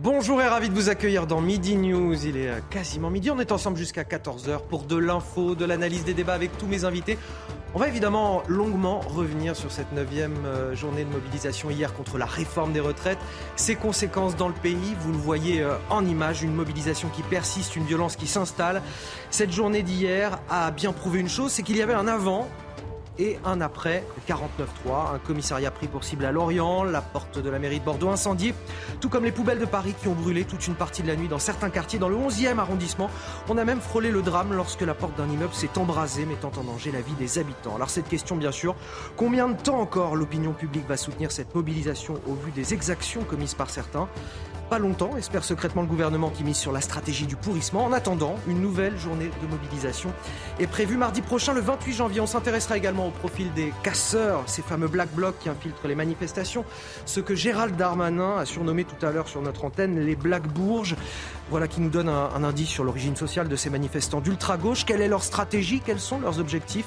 Bonjour et ravi de vous accueillir dans Midi News. Il est euh, quasiment midi. On est ensemble jusqu'à 14h pour de l'info, de l'analyse des débats avec tous mes invités. On va évidemment longuement revenir sur cette neuvième euh, journée de mobilisation hier contre la réforme des retraites, ses conséquences dans le pays. Vous le voyez euh, en image, une mobilisation qui persiste, une violence qui s'installe. Cette journée d'hier a bien prouvé une chose, c'est qu'il y avait un avant et un après 49.3. Un commissariat pris pour cible à Lorient, la porte de la mairie de Bordeaux incendiée, tout comme les poubelles de Paris qui ont brûlé toute une partie de la nuit dans certains quartiers. Dans le 11e arrondissement, on a même frôlé le drame lorsque la porte d'un immeuble s'est embrasée, mettant en danger la vie des habitants. Alors cette question, bien sûr, combien de temps encore l'opinion publique va soutenir cette mobilisation au vu des exactions commises par certains? Pas longtemps, espère secrètement le gouvernement qui mise sur la stratégie du pourrissement. En attendant, une nouvelle journée de mobilisation est prévue mardi prochain, le 28 janvier. On s'intéressera également au profil des casseurs, ces fameux black blocs qui infiltrent les manifestations, ce que Gérald Darmanin a surnommé tout à l'heure sur notre antenne les black bourges. Voilà qui nous donne un, indice sur l'origine sociale de ces manifestants d'ultra-gauche. Quelle est leur stratégie? Quels sont leurs objectifs?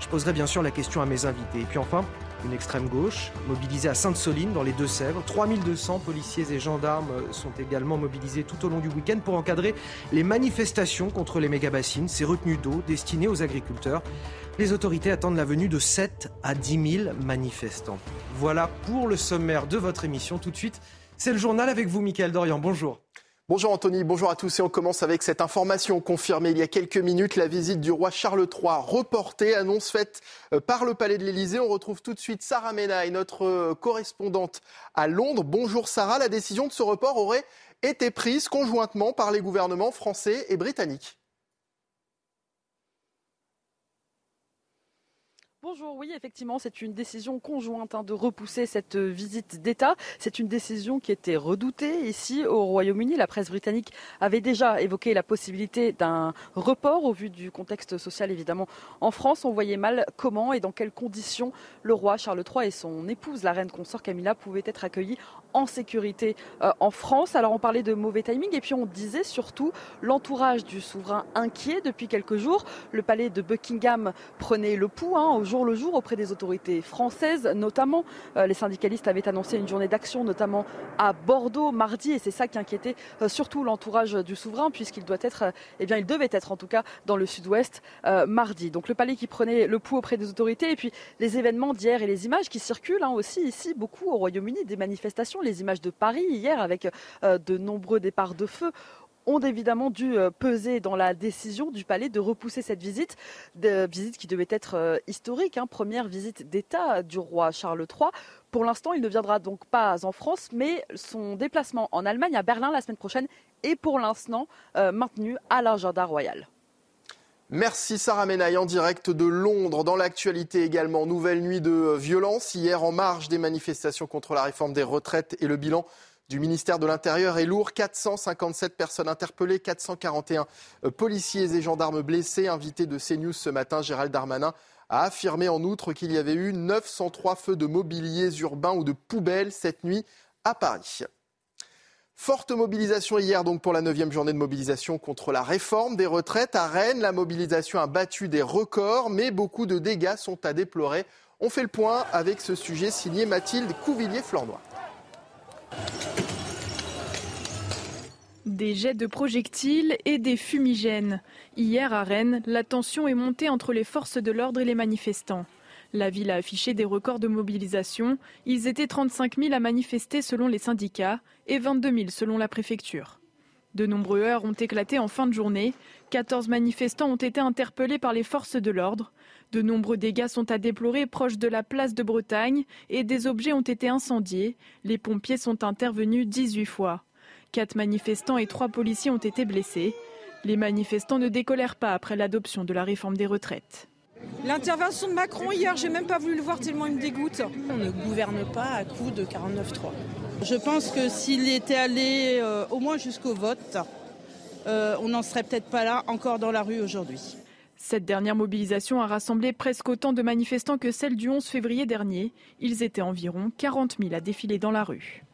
Je poserai bien sûr la question à mes invités. Et puis enfin, une extrême gauche, mobilisée à Sainte-Soline dans les Deux-Sèvres. 3200 policiers et gendarmes sont également mobilisés tout au long du week-end pour encadrer les manifestations contre les méga-bassines, ces retenues d'eau destinées aux agriculteurs. Les autorités attendent la venue de 7 à 10 000 manifestants. Voilà pour le sommaire de votre émission. Tout de suite, c'est le journal avec vous, Mickaël Dorian. Bonjour. Bonjour Anthony, bonjour à tous et on commence avec cette information confirmée il y a quelques minutes. La visite du roi Charles III reportée, annonce faite euh, par le Palais de l'Élysée. On retrouve tout de suite Sarah Menaille, notre euh, correspondante à Londres. Bonjour Sarah, la décision de ce report aurait été prise conjointement par les gouvernements français et britanniques. Bonjour, oui, effectivement, c'est une décision conjointe hein, de repousser cette euh, visite d'État. C'est une décision qui était redoutée ici au Royaume-Uni. La presse britannique avait déjà évoqué la possibilité d'un report au vu du contexte social, évidemment. En France, on voyait mal comment et dans quelles conditions le roi Charles III et son épouse, la reine consort Camilla, pouvaient être accueillis en sécurité euh, en France. Alors on parlait de mauvais timing et puis on disait surtout l'entourage du souverain inquiet depuis quelques jours. Le palais de Buckingham prenait le pouls hein, au jour le jour auprès des autorités françaises, notamment. Euh, les syndicalistes avaient annoncé une journée d'action, notamment à Bordeaux mardi, et c'est ça qui inquiétait euh, surtout l'entourage du souverain, puisqu'il doit être, eh bien, il devait être en tout cas dans le sud-ouest mardi. Donc le palais qui prenait le pouls auprès des autorités, et puis les événements d'hier et les images qui circulent hein, aussi ici beaucoup au Royaume-Uni, des manifestations, les images de Paris hier avec euh, de nombreux départs de feu ont évidemment dû euh, peser dans la décision du palais de repousser cette visite, visite qui devait être euh, historique, hein, première visite d'État du roi Charles III. Pour l'instant, il ne viendra donc pas en France, mais son déplacement en Allemagne, à Berlin la semaine prochaine, est pour l'instant maintenu à l'agenda royal. Merci Sarah Menaille en direct de Londres. Dans l'actualité également, nouvelle nuit de violence hier en marge des manifestations contre la réforme des retraites et le bilan du ministère de l'Intérieur est lourd. 457 personnes interpellées, 441 policiers et gendarmes blessés. Invité de CNews ce matin, Gérald Darmanin a affirmé en outre qu'il y avait eu 903 feux de mobiliers urbains ou de poubelles cette nuit à Paris. Forte mobilisation hier donc pour la neuvième journée de mobilisation contre la réforme des retraites. À Rennes, la mobilisation a battu des records, mais beaucoup de dégâts sont à déplorer. On fait le point avec ce sujet signé Mathilde Couvillier-Flornois. Des jets de projectiles et des fumigènes. Hier à Rennes, la tension est montée entre les forces de l'ordre et les manifestants. La ville a affiché des records de mobilisation. Ils étaient 35 000 à manifester selon les syndicats et 22 000 selon la préfecture. De nombreux heurts ont éclaté en fin de journée. 14 manifestants ont été interpellés par les forces de l'ordre. De nombreux dégâts sont à déplorer proche de la place de Bretagne et des objets ont été incendiés. Les pompiers sont intervenus 18 fois. Quatre manifestants et trois policiers ont été blessés. Les manifestants ne décolèrent pas après l'adoption de la réforme des retraites. L'intervention de Macron hier, j'ai même pas voulu le voir tellement il me dégoûte. On ne gouverne pas à coup de 49-3. Je pense que s'il était allé euh, au moins jusqu'au vote, euh, on n'en serait peut-être pas là encore dans la rue aujourd'hui. Cette dernière mobilisation a rassemblé presque autant de manifestants que celle du 11 février dernier. Ils étaient environ 40 000 à défiler dans la rue.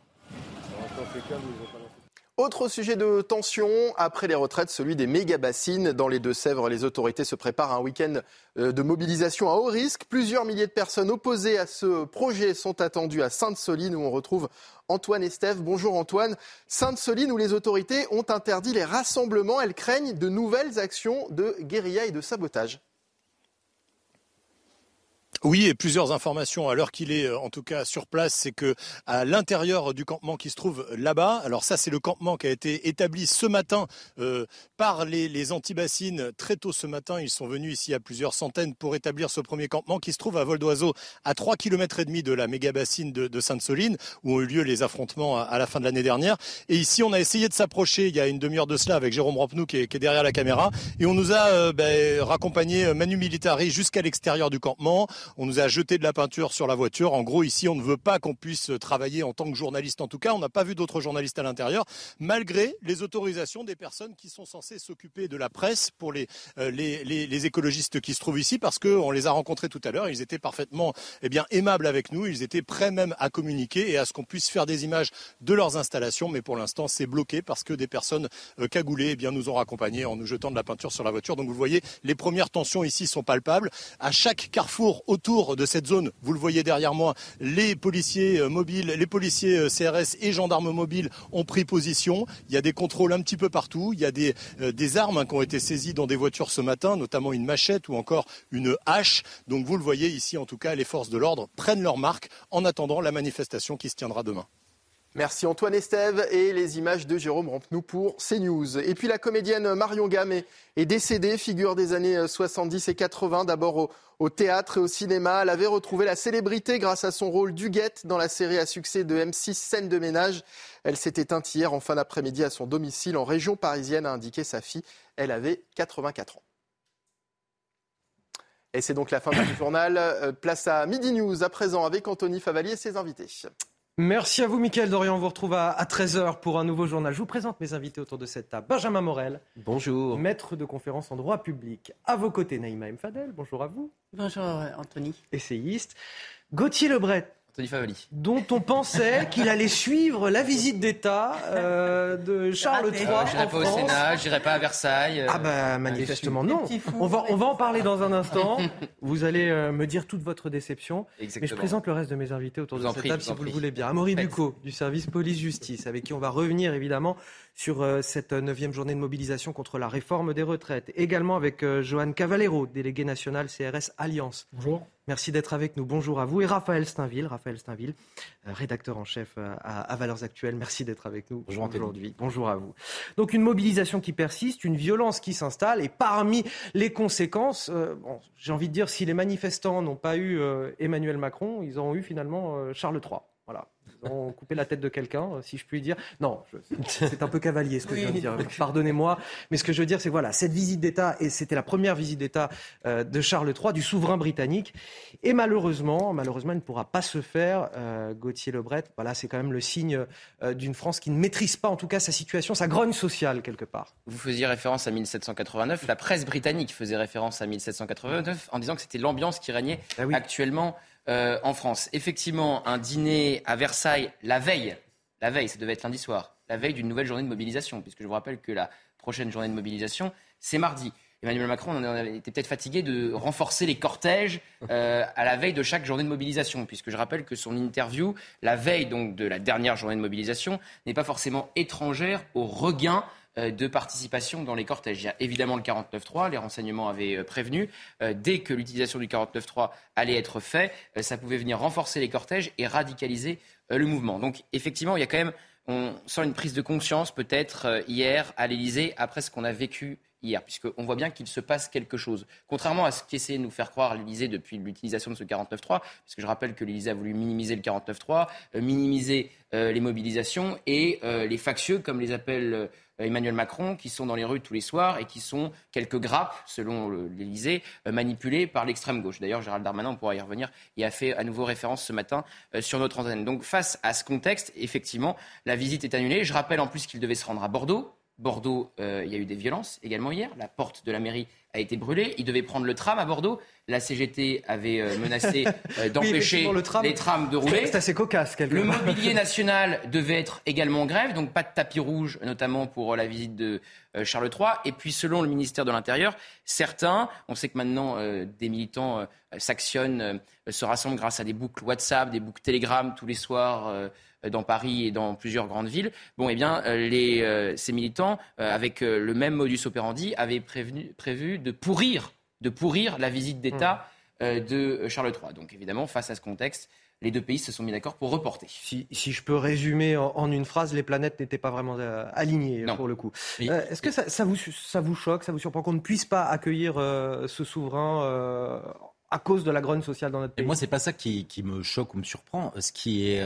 Autre sujet de tension, après les retraites, celui des méga-bassines. Dans les Deux-Sèvres, les autorités se préparent à un week-end euh, de mobilisation à haut risque. Plusieurs milliers de personnes opposées à ce projet sont attendues à Sainte-Soline, où on retrouve Antoine Estève. Bonjour Antoine. Sainte-Soline, où les autorités ont interdit les rassemblements, elles craignent de nouvelles actions de guérilla et de sabotage. Oui, et plusieurs informations à l'heure qu'il est, euh, en tout cas sur place, c'est que à l'intérieur du campement qui se trouve là-bas, alors ça c'est le campement qui a été établi ce matin euh, par les, les anti-bassines. Très tôt ce matin, ils sont venus ici à plusieurs centaines pour établir ce premier campement qui se trouve à vol d'oiseau à 3 km et demi de la méga bassine de, de Sainte-Soline, où ont eu lieu les affrontements à, la fin de l'année dernière. Et ici, on a essayé de s'approcher il y a une demi-heure de cela avec Jérôme Rampenou qui est, qui est derrière la caméra, et on nous a euh, ben, raccompagné Manu Militari jusqu'à l'extérieur du campement. On nous a jeté de la peinture sur la voiture. En gros, ici, on ne veut pas qu'on puisse travailler en tant que journaliste. En tout cas, on n'a pas vu d'autres journalistes à l'intérieur, malgré les autorisations des personnes qui sont censées s'occuper de la presse pour les, euh, les, les, écologistes qui se trouvent ici, parce qu'on les a rencontrés tout à l'heure. Ils étaient parfaitement eh bien, aimables avec nous. Ils étaient prêts même à communiquer et à ce qu'on puisse faire des images de leurs installations. Mais pour l'instant, c'est bloqué parce que des personnes euh, cagoulées eh bien, nous ont raccompagnés en nous jetant de la peinture sur la voiture. Donc vous voyez, les premières tensions ici sont palpables. À chaque carrefour autour de cette zone, vous le voyez derrière moi, les policiers euh, mobiles, les policiers euh, CRS et gendarmes mobiles ont pris position. Il y a des contrôles un petit peu partout. Il y a des, euh, armes hein, qui ont été saisies dans des voitures ce matin, notamment une machette ou encore une hache. Donc vous le voyez ici, en tout cas, les forces de l'ordre prennent leur marque en attendant la manifestation qui se tiendra demain. Merci Antoine Estève et les images de Jérôme Rampenou pour CNews. Et puis la comédienne Marion Gamme est, décédée, figure des années 70 et 80, d'abord au, théâtre et au cinéma. Elle avait retrouvé la célébrité grâce à son rôle d'Huguette dans la série à succès de M6 Scène de ménage. Elle s'est éteinte hier en fin d'après-midi à son domicile en région parisienne, a indiqué sa fille. Elle avait 84 ans. Et c'est donc la fin du journal. Euh, place à Midi News à présent avec Anthony Favali et ses invités. Merci à vous, Mickaël Dorian. On vous retrouve à, 13h pour un nouveau journal. Je vous présente mes invités autour de cette table. Benjamin Morel. Bonjour. Maître de conférence en droit public. À vos côtés, Naïma Mfadel. Bonjour à vous. Bonjour, Anthony. Essayiste. Gauthier Lebret, dont on pensait qu'il allait suivre la visite d'État euh, de Charles III. Euh, j'irai pas au Sénat, j'irai pas à Versailles. ah bah manifestement non. On va, on va en parler dans un instant. Vous allez euh, me dire toute votre déception. Exactement. Mais je présente le reste de mes invités autour de cette prie, table si vous le voulez bien. Amaury Bucco du service police-justice avec qui on va revenir évidemment sur euh, cette neuvième journée de mobilisation contre la réforme des retraites. Également avec euh, Johan Cavallero, délégué national CRS Alliance. Bonjour. Merci d'être avec nous. Bonjour à vous. Et Raphaël Steinville, Raphaël Steinville, euh, rédacteur en chef à, Valeurs Actuelles. Merci d'être avec nous Bonjour aujourd'hui. Bonjour à vous. Donc une mobilisation qui persiste, une violence qui s'installe. Et parmi les conséquences, bon, j'ai envie de dire, si les manifestants n'ont pas eu Emmanuel Macron, ils ont eu finalement Charles III. Voilà. Ont coupé la tête de quelqu'un, si je puis dire. Non, c'est un peu cavalier ce que je viens de dire. Pardonnez-moi. Mais ce que je veux dire, c'est voilà, cette visite d'État, et c'était la première visite d'État euh, de Charles III, du souverain britannique. Et malheureusement, malheureusement, elle ne pourra pas se faire. Euh, Gauthier Lebret, voilà, c'est quand même le signe euh, d'une France qui ne maîtrise pas, en tout cas, sa situation, sa grogne sociale, quelque part. Vous faisiez référence à 1789. La presse britannique faisait référence à 1789 en disant que c'était l'ambiance qui régnait ah actuellement euh, en France. Effectivement, un dîner à Versailles la veille, la veille, ça devait être lundi soir, la veille d'une nouvelle journée de mobilisation, puisque je vous rappelle que la prochaine journée de mobilisation, c'est mardi. Emmanuel Macron on était peut-être fatigué de renforcer les cortèges euh, à la veille de chaque journée de mobilisation, puisque je rappelle que son interview, la veille donc de la dernière journée de mobilisation, n'est pas forcément étrangère au regain de participation dans les cortèges. Il y a évidemment le 49.3, les renseignements avaient euh, prévenu. Euh, dès que l'utilisation du 49.3 allait être fait, ça pouvait venir renforcer les cortèges et radicaliser le mouvement. Donc effectivement, il y a quand même, on sent une prise de conscience peut-être hier à l'Elysée après ce qu'on a vécu hier, puisqu'on voit bien qu'il se passe quelque chose. Contrairement à ce qu'essayait de nous faire croire l'Elysée depuis l'utilisation de ce 49.3, puisque je rappelle que l'Elysée a voulu minimiser le 49.3, minimiser les mobilisations et les factieux, comme les appelle Emmanuel Macron, qui sont dans les rues tous les soirs et qui sont quelques grappes, selon l'Élysée, manipulées par l'extrême gauche. D'ailleurs, Gérald Darmanin, pourra y revenir, y a fait à nouveau référence ce matin sur notre antenne. Donc face à ce contexte, effectivement, la visite est annulée. Je rappelle en plus qu'il devait se rendre à Bordeaux. Bordeaux, il y a eu des violences également hier. La porte de la mairie a été brûlé. Il devait prendre le tram à Bordeaux. La CGT avait euh, menacé euh, d'empêcher les trams de rouler. C'est assez cocasse. Le mobilier national devait être également en grève, donc pas de tapis rouge, notamment pour euh, la visite de Charles III. Et puis, selon le ministère de l'Intérieur, certains, on sait que maintenant des militants s'actionnent, se rassemblent grâce à des boucles WhatsApp, des boucles Telegram tous les soirs dans Paris et dans plusieurs grandes villes. Bon, eh bien, les, ces militants, avec le même modus operandi, avaient prévenu, prévu de pourrir, de pourrir la visite d'État mmh. de Charles III. Donc, évidemment, face à ce contexte, les deux pays se sont mis d'accord pour reporter. Si, je peux résumer en, une phrase, les planètes n'étaient pas vraiment alignées pour le coup. Est-ce que ça, vous, ça vous choque, ça vous surprend qu'on ne puisse pas accueillir ce souverain à cause de la grogne sociale dans notre pays? Et Moi, c'est pas ça qui, me choque ou me surprend. Ce qui est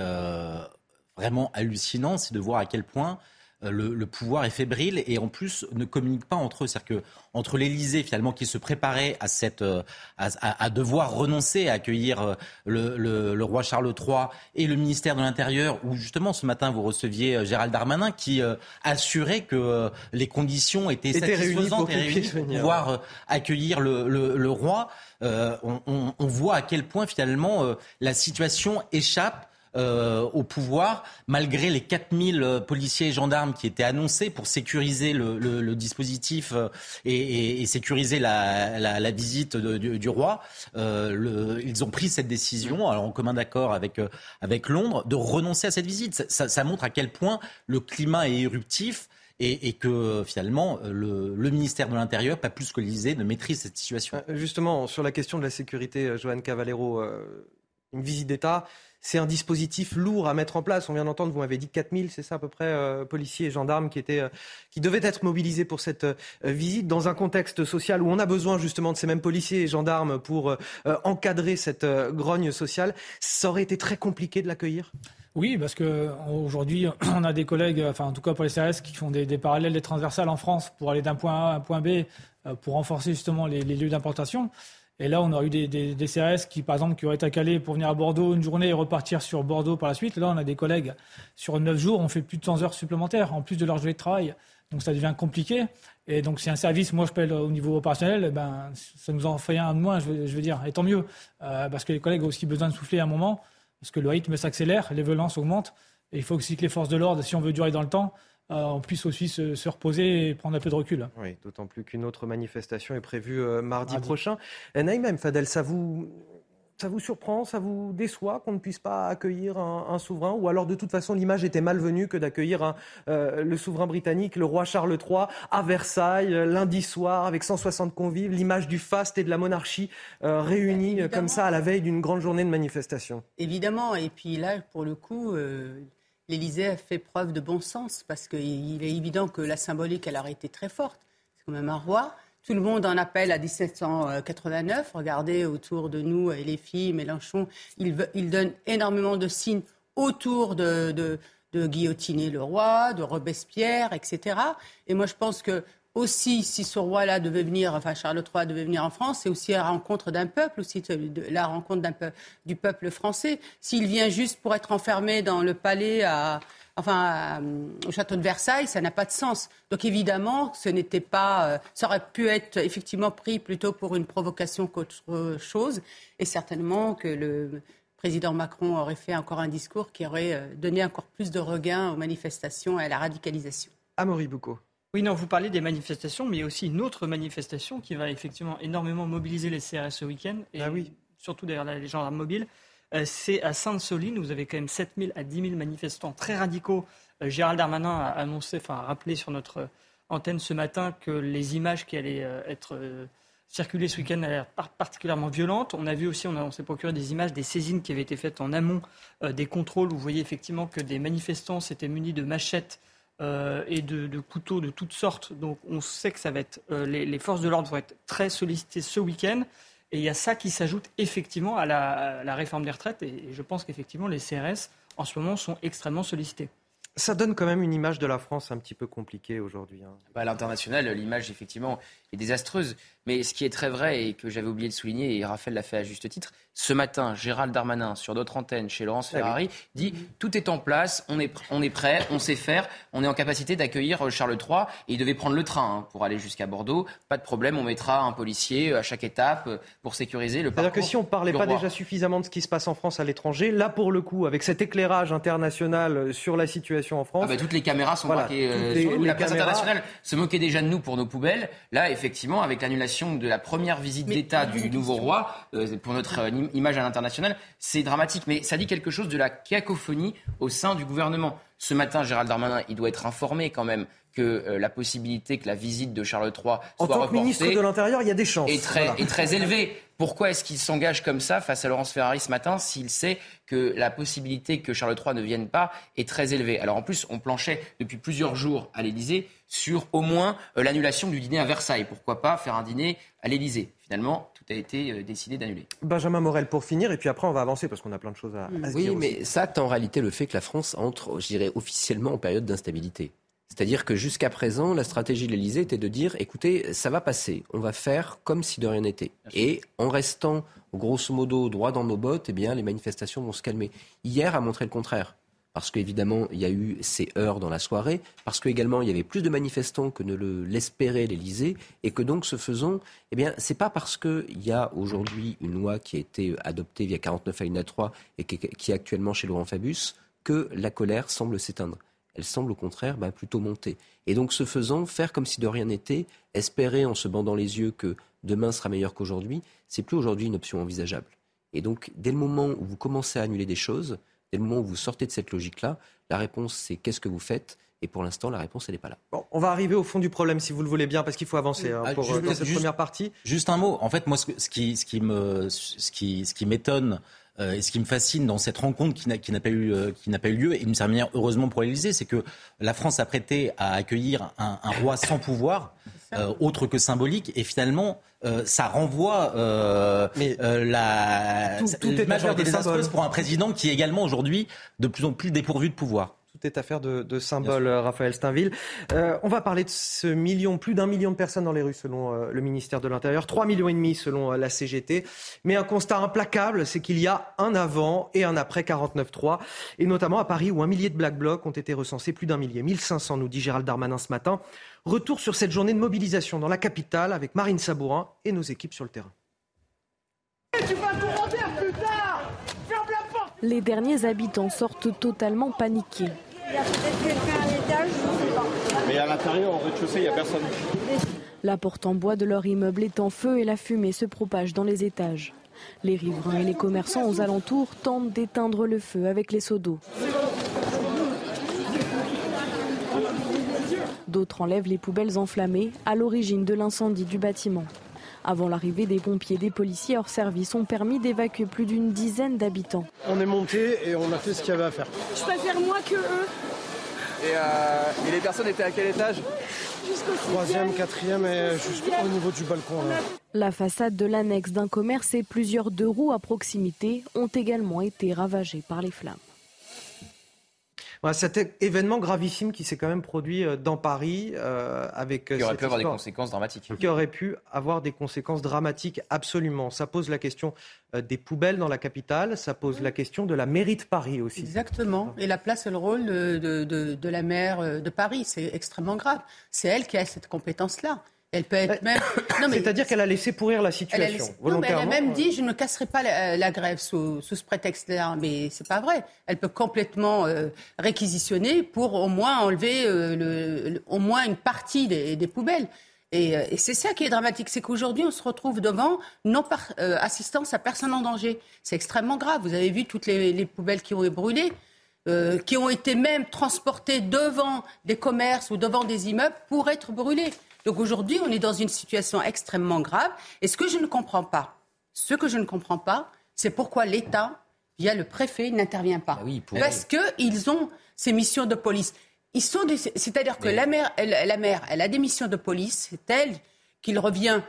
vraiment hallucinant, c'est de voir à quel point euh, le, pouvoir est fébrile et en plus ne communique pas entre eux. C'est-à-dire que entre l'Élysée finalement qui se préparait à cette euh, à, devoir renoncer à accueillir euh, le, roi Charles III et le ministère de l'Intérieur où justement ce matin vous receviez Gérald Darmanin qui assurait que les conditions étaient, satisfaisantes et réunies pour pouvoir accueillir le, roi. on, voit à quel point finalement la situation échappe euh, au pouvoir, malgré les 4000 euh, policiers et gendarmes qui étaient annoncés pour sécuriser le, dispositif euh, et, sécuriser la, visite du, roi. ils ont pris cette décision, alors en commun d'accord avec, avec Londres, de renoncer à cette visite. Ça, montre à quel point le climat est éruptif. Et, que finalement le, ministère de l'Intérieur, pas plus que l'Élysée, ne maîtrise cette situation. Justement, sur la question de la sécurité, Joanne Cavallero, une visite d'État, c'est un dispositif lourd à mettre en place. On vient d'entendre, vous m'avez dit 4000, c'est ça à peu près, euh, policiers et gendarmes qui, étaient, euh, qui devaient être mobilisés pour cette euh, visite dans un contexte social où on a besoin justement de ces mêmes policiers et gendarmes pour encadrer cette grogne sociale. Ça aurait été très compliqué de l'accueillir? Oui, parce que aujourd'hui, on a des collègues, enfin en tout cas pour les CRS, qui font des, parallèles, des transversales en France pour aller d'un point A à un point B, pour renforcer justement les lieux d'importation. Et là, on a eu des, CRS qui, par exemple, qui auraient été à Calais pour venir à Bordeaux une journée et repartir sur Bordeaux par la suite. Là, on a des collègues sur 9 jours, on fait plus de 100 heures supplémentaires en plus de leur journée de travail. Donc ça devient compliqué. Et donc c'est un service, moi je pèle au niveau opérationnel, ben, ça nous en fait un de moins, je veux, dire. Et tant mieux, euh, parce que les collègues ont aussi besoin de souffler à un moment, parce que le rythme s'accélère, les violences augmentent. Et il faut aussi que les forces de l'ordre, si on veut durer dans le temps, on puisse aussi se, reposer et prendre un peu de recul. Oui, d'autant plus qu'une autre manifestation est prévue euh, mardi, prochain. Naïm Fadel, ça vous, ça vous surprend, ça vous déçoit qu'on ne puisse pas accueillir un, souverain? Ou alors de toute façon l'image était malvenue que d'accueillir euh, le souverain britannique, le roi Charles III, à Versailles, lundi soir, avec 160 convives, l'image du faste et de la monarchie réunis comme ça à la veille d'une grande journée de manifestation. Évidemment, et puis là, pour le coup l'Élysée a fait preuve de bon sens parce qu'il est évident que la symbolique, elle aurait été très forte. C'est quand même un roi. Tout le monde en appelle à 1789. Regardez autour de nous, et les filles, Mélenchon, il, donne énormément de signes autour de, de guillotiner le roi, de Robespierre, etc. Et moi, je pense que aussi, si ce roi-là devait venir, enfin Charles III devait venir en France, c'est aussi la rencontre d'un peuple, aussi la rencontre du peuple français. S'il vient juste pour être enfermé dans le palais, enfin au château de Versailles, ça n'a pas de sens. Donc évidemment, ce n'était pas, euh, ça aurait pu être effectivement pris plutôt pour une provocation qu'autre chose, et certainement que le président Macron aurait fait encore un discours qui aurait euh, donné encore plus de regain aux manifestations et à la radicalisation. Amaury Boucaud. Oui, non, vous parlez des manifestations, mais il y a aussi une autre manifestation qui va effectivement énormément mobiliser les CRS ce week-end, et ah oui. surtout d'ailleurs les gendarmes mobiles. Euh, c'est à Sainte-Soline, vous avez quand même 7 000 à 10 000 manifestants très radicaux. Euh, Gérald Darmanin a annoncé, enfin a rappelé sur notre antenne ce matin que les images qui allaient euh, être circulées ce week-end allaient être particulièrement violentes. On a vu aussi, on, on s'est procuré des images des saisines qui avaient été faites en amont des contrôles, où vous voyez effectivement que des manifestants s'étaient munis de machettes euh, et de, couteaux de toutes sortes. Donc on sait que ça va être, euh, les, forces de l'ordre vont être très sollicitées ce week-end. Et il y a ça qui s'ajoute effectivement à la, réforme des retraites. Et, je pense qu'effectivement les CRS en ce moment sont extrêmement sollicités. Ça donne quand même une image de la France un petit peu compliquée aujourd'hui. Hein. Bah, à l'international, l'image effectivement est désastreuse. Mais ce qui est très vrai et que j'avais oublié de souligner, et Raphaël l'a fait à juste titre, ce matin, Gérald Darmanin, sur d'autres antennes, chez Laurence ah Ferrari, dit tout est en place, on est, on est prêt, on sait faire, on est en capacité d'accueillir euh, Charles III. Et il devait prendre le train hein, pour aller jusqu'à Bordeaux. Pas de problème, on mettra un policier euh, à chaque étape euh, pour sécuriser le parcours. C'est-à-dire que si on ne parlait pas déjà suffisamment de ce qui se passe en France à l'étranger, là pour le coup, avec cet éclairage international sur la situation en France. Ah bah, toutes les caméras sont braquées La presse internationale se moquait déjà de nous pour nos poubelles. Là, effectivement, avec l'annulation de la première visite d'État du nouveau roi, euh, pour notre euh, image à l'international, c'est dramatique. Mais ça dit quelque chose de la cacophonie au sein du gouvernement. Ce matin, Gérald Darmanin, il doit être informé quand même que euh, la possibilité que la visite de Charles III soit en tant que ministre de l'Intérieur, il y a des chances. Est très, est très élevée. Pourquoi est-ce qu'il s'engage comme ça face à Laurence Ferrari ce matin s'il sait que la possibilité que Charles III ne vienne pas est très élevée? Alors en plus, on planchait depuis plusieurs jours à l'Élysée sur au moins euh, l'annulation du dîner à Versailles. Pourquoi pas faire un dîner à l'Élysée? Finalement, tout a été euh, décidé d'annuler. Benjamin Morel pour finir, et puis après on va avancer parce qu'on a plein de choses à, à oui, dire. Oui, mais ça acte en réalité le fait que la France entre, je dirais, officiellement en période d'instabilité. C'est-à-dire que jusqu'à présent, la stratégie de l'Elysée était de dire écoutez, ça va passer, on va faire comme si de rien n'était. Et en restant grosso modo droit dans nos bottes, eh bien, les manifestations vont se calmer. Hier a montré le contraire. Parce qu'évidemment, il y a eu ces heures dans la soirée, parce qu'également, il y avait plus de manifestants que ne l'espérait l'Elysée, et que donc, ce faisant, eh bien, c'est pas parce qu'il y a aujourd'hui une loi qui a été adoptée via 49 alinéa 3 et qui est actuellement chez Laurent Fabius que la colère semble s'éteindre elle semble au contraire bah, plutôt monter. Et donc, ce faisant, faire comme si de rien n'était, espérer en se bandant les yeux que demain sera meilleur qu'aujourd'hui, c'est plus aujourd'hui une option envisageable. Et donc, dès le moment où vous commencez à annuler des choses, dès le moment où vous sortez de cette logique-là, la réponse c'est qu'est-ce que vous faites? Et pour l'instant, la réponse, elle n'est pas là. Bon, on va arriver au fond du problème, si vous le voulez bien, parce qu'il faut avancer hein, ah, pour euh, cette première partie. Juste un mot. En fait, moi, ce, qui, ce qui, me, ce qui, ce qui m'étonne euh, et ce qui me fascine dans cette rencontre qui n'a pas, eu, euh, qui n'a pas eu lieu, et d'une certaine manière, heureusement pour l'Élysée, c'est que la France a prêté à accueillir un, roi sans pouvoir, euh, autre que symbolique, et finalement, ça renvoie la tout, désastreuse pour un président qui est également aujourd'hui de plus en plus dépourvu de pouvoir est affaire de, de symbole, Raphaël Steinville. Euh, on va parler de ce million, plus d'un million de personnes dans les rues selon euh, le ministère de l'Intérieur, 3 millions et demi selon euh, la CGT. Mais un constat implacable, c'est qu'il y a un avant et un après 49.3, et notamment à Paris où un millier de black blocs ont été recensés, plus d'un millier, 1500 nous dit Gérald Darmanin ce matin. Retour sur cette journée de mobilisation dans la capitale avec Marine Sabourin et nos équipes sur le terrain. Les derniers habitants sortent totalement paniqués. Il y a peut-être quelqu'un à l'étage, je sais pas. Mais à l'intérieur, au rez-de-chaussée, il n'y a personne. La porte en bois de leur immeuble est en feu et la fumée se propage dans les étages. Les riverains et les commerçants aux alentours tentent d'éteindre le feu avec les seaux d'eau. D'autres enlèvent les poubelles enflammées à l'origine de l'incendie du bâtiment. Avant l'arrivée des pompiers, des policiers hors service ont permis d'évacuer plus d'une dizaine d'habitants. On est monté et on a fait ce qu'il y avait à faire. Je préfère moi que eux. Et, euh, les personnes étaient à quel étage? Jusqu'au troisième, quatrième et jusqu'au niveau du balcon. La façade de l'annexe d'un commerce et plusieurs deux roues à proximité ont également été ravagées par les flammes cet événement gravissime qui s'est quand même produit euh, dans Paris euh, avec euh, qui aurait pu avoir des conséquences dramatiques. Qui aurait pu avoir des conséquences dramatiques absolument. Ça pose la question des poubelles dans la capitale, ça pose la question de la mairie de Paris aussi. Exactement. Et la place et le rôle de, de, de la maire de Paris, c'est extrêmement grave. C'est elle qui a cette compétence-là. Elle peut être même. C'est-à-dire qu'elle a laissé pourrir la situation. Elle elle a même dit je ne casserai pas la, grève sous, ce prétexte-là. Mais c'est pas vrai. Elle peut complètement euh, réquisitionner pour au moins enlever euh, le, au moins une partie des, poubelles. Euh, et, c'est ça qui est dramatique, c'est qu'aujourd'hui on se retrouve devant non par assistance à personne en danger. C'est extrêmement grave. Vous avez vu toutes les, les poubelles qui ont été brûlées. qui ont été même transportées devant des commerces ou devant des immeubles pour être brûlées. Donc aujourd'hui, on est dans une situation extrêmement grave. Et ce que je ne comprends pas, ce que je ne comprends pas, c'est pourquoi l'État, via le préfet, n'intervient pas. Ah oui, Parce qu'ils ont ces missions de police. Ils sont C'est-à-dire que la mère, elle, la mère, elle a des missions de police. C'est elle qu'il revient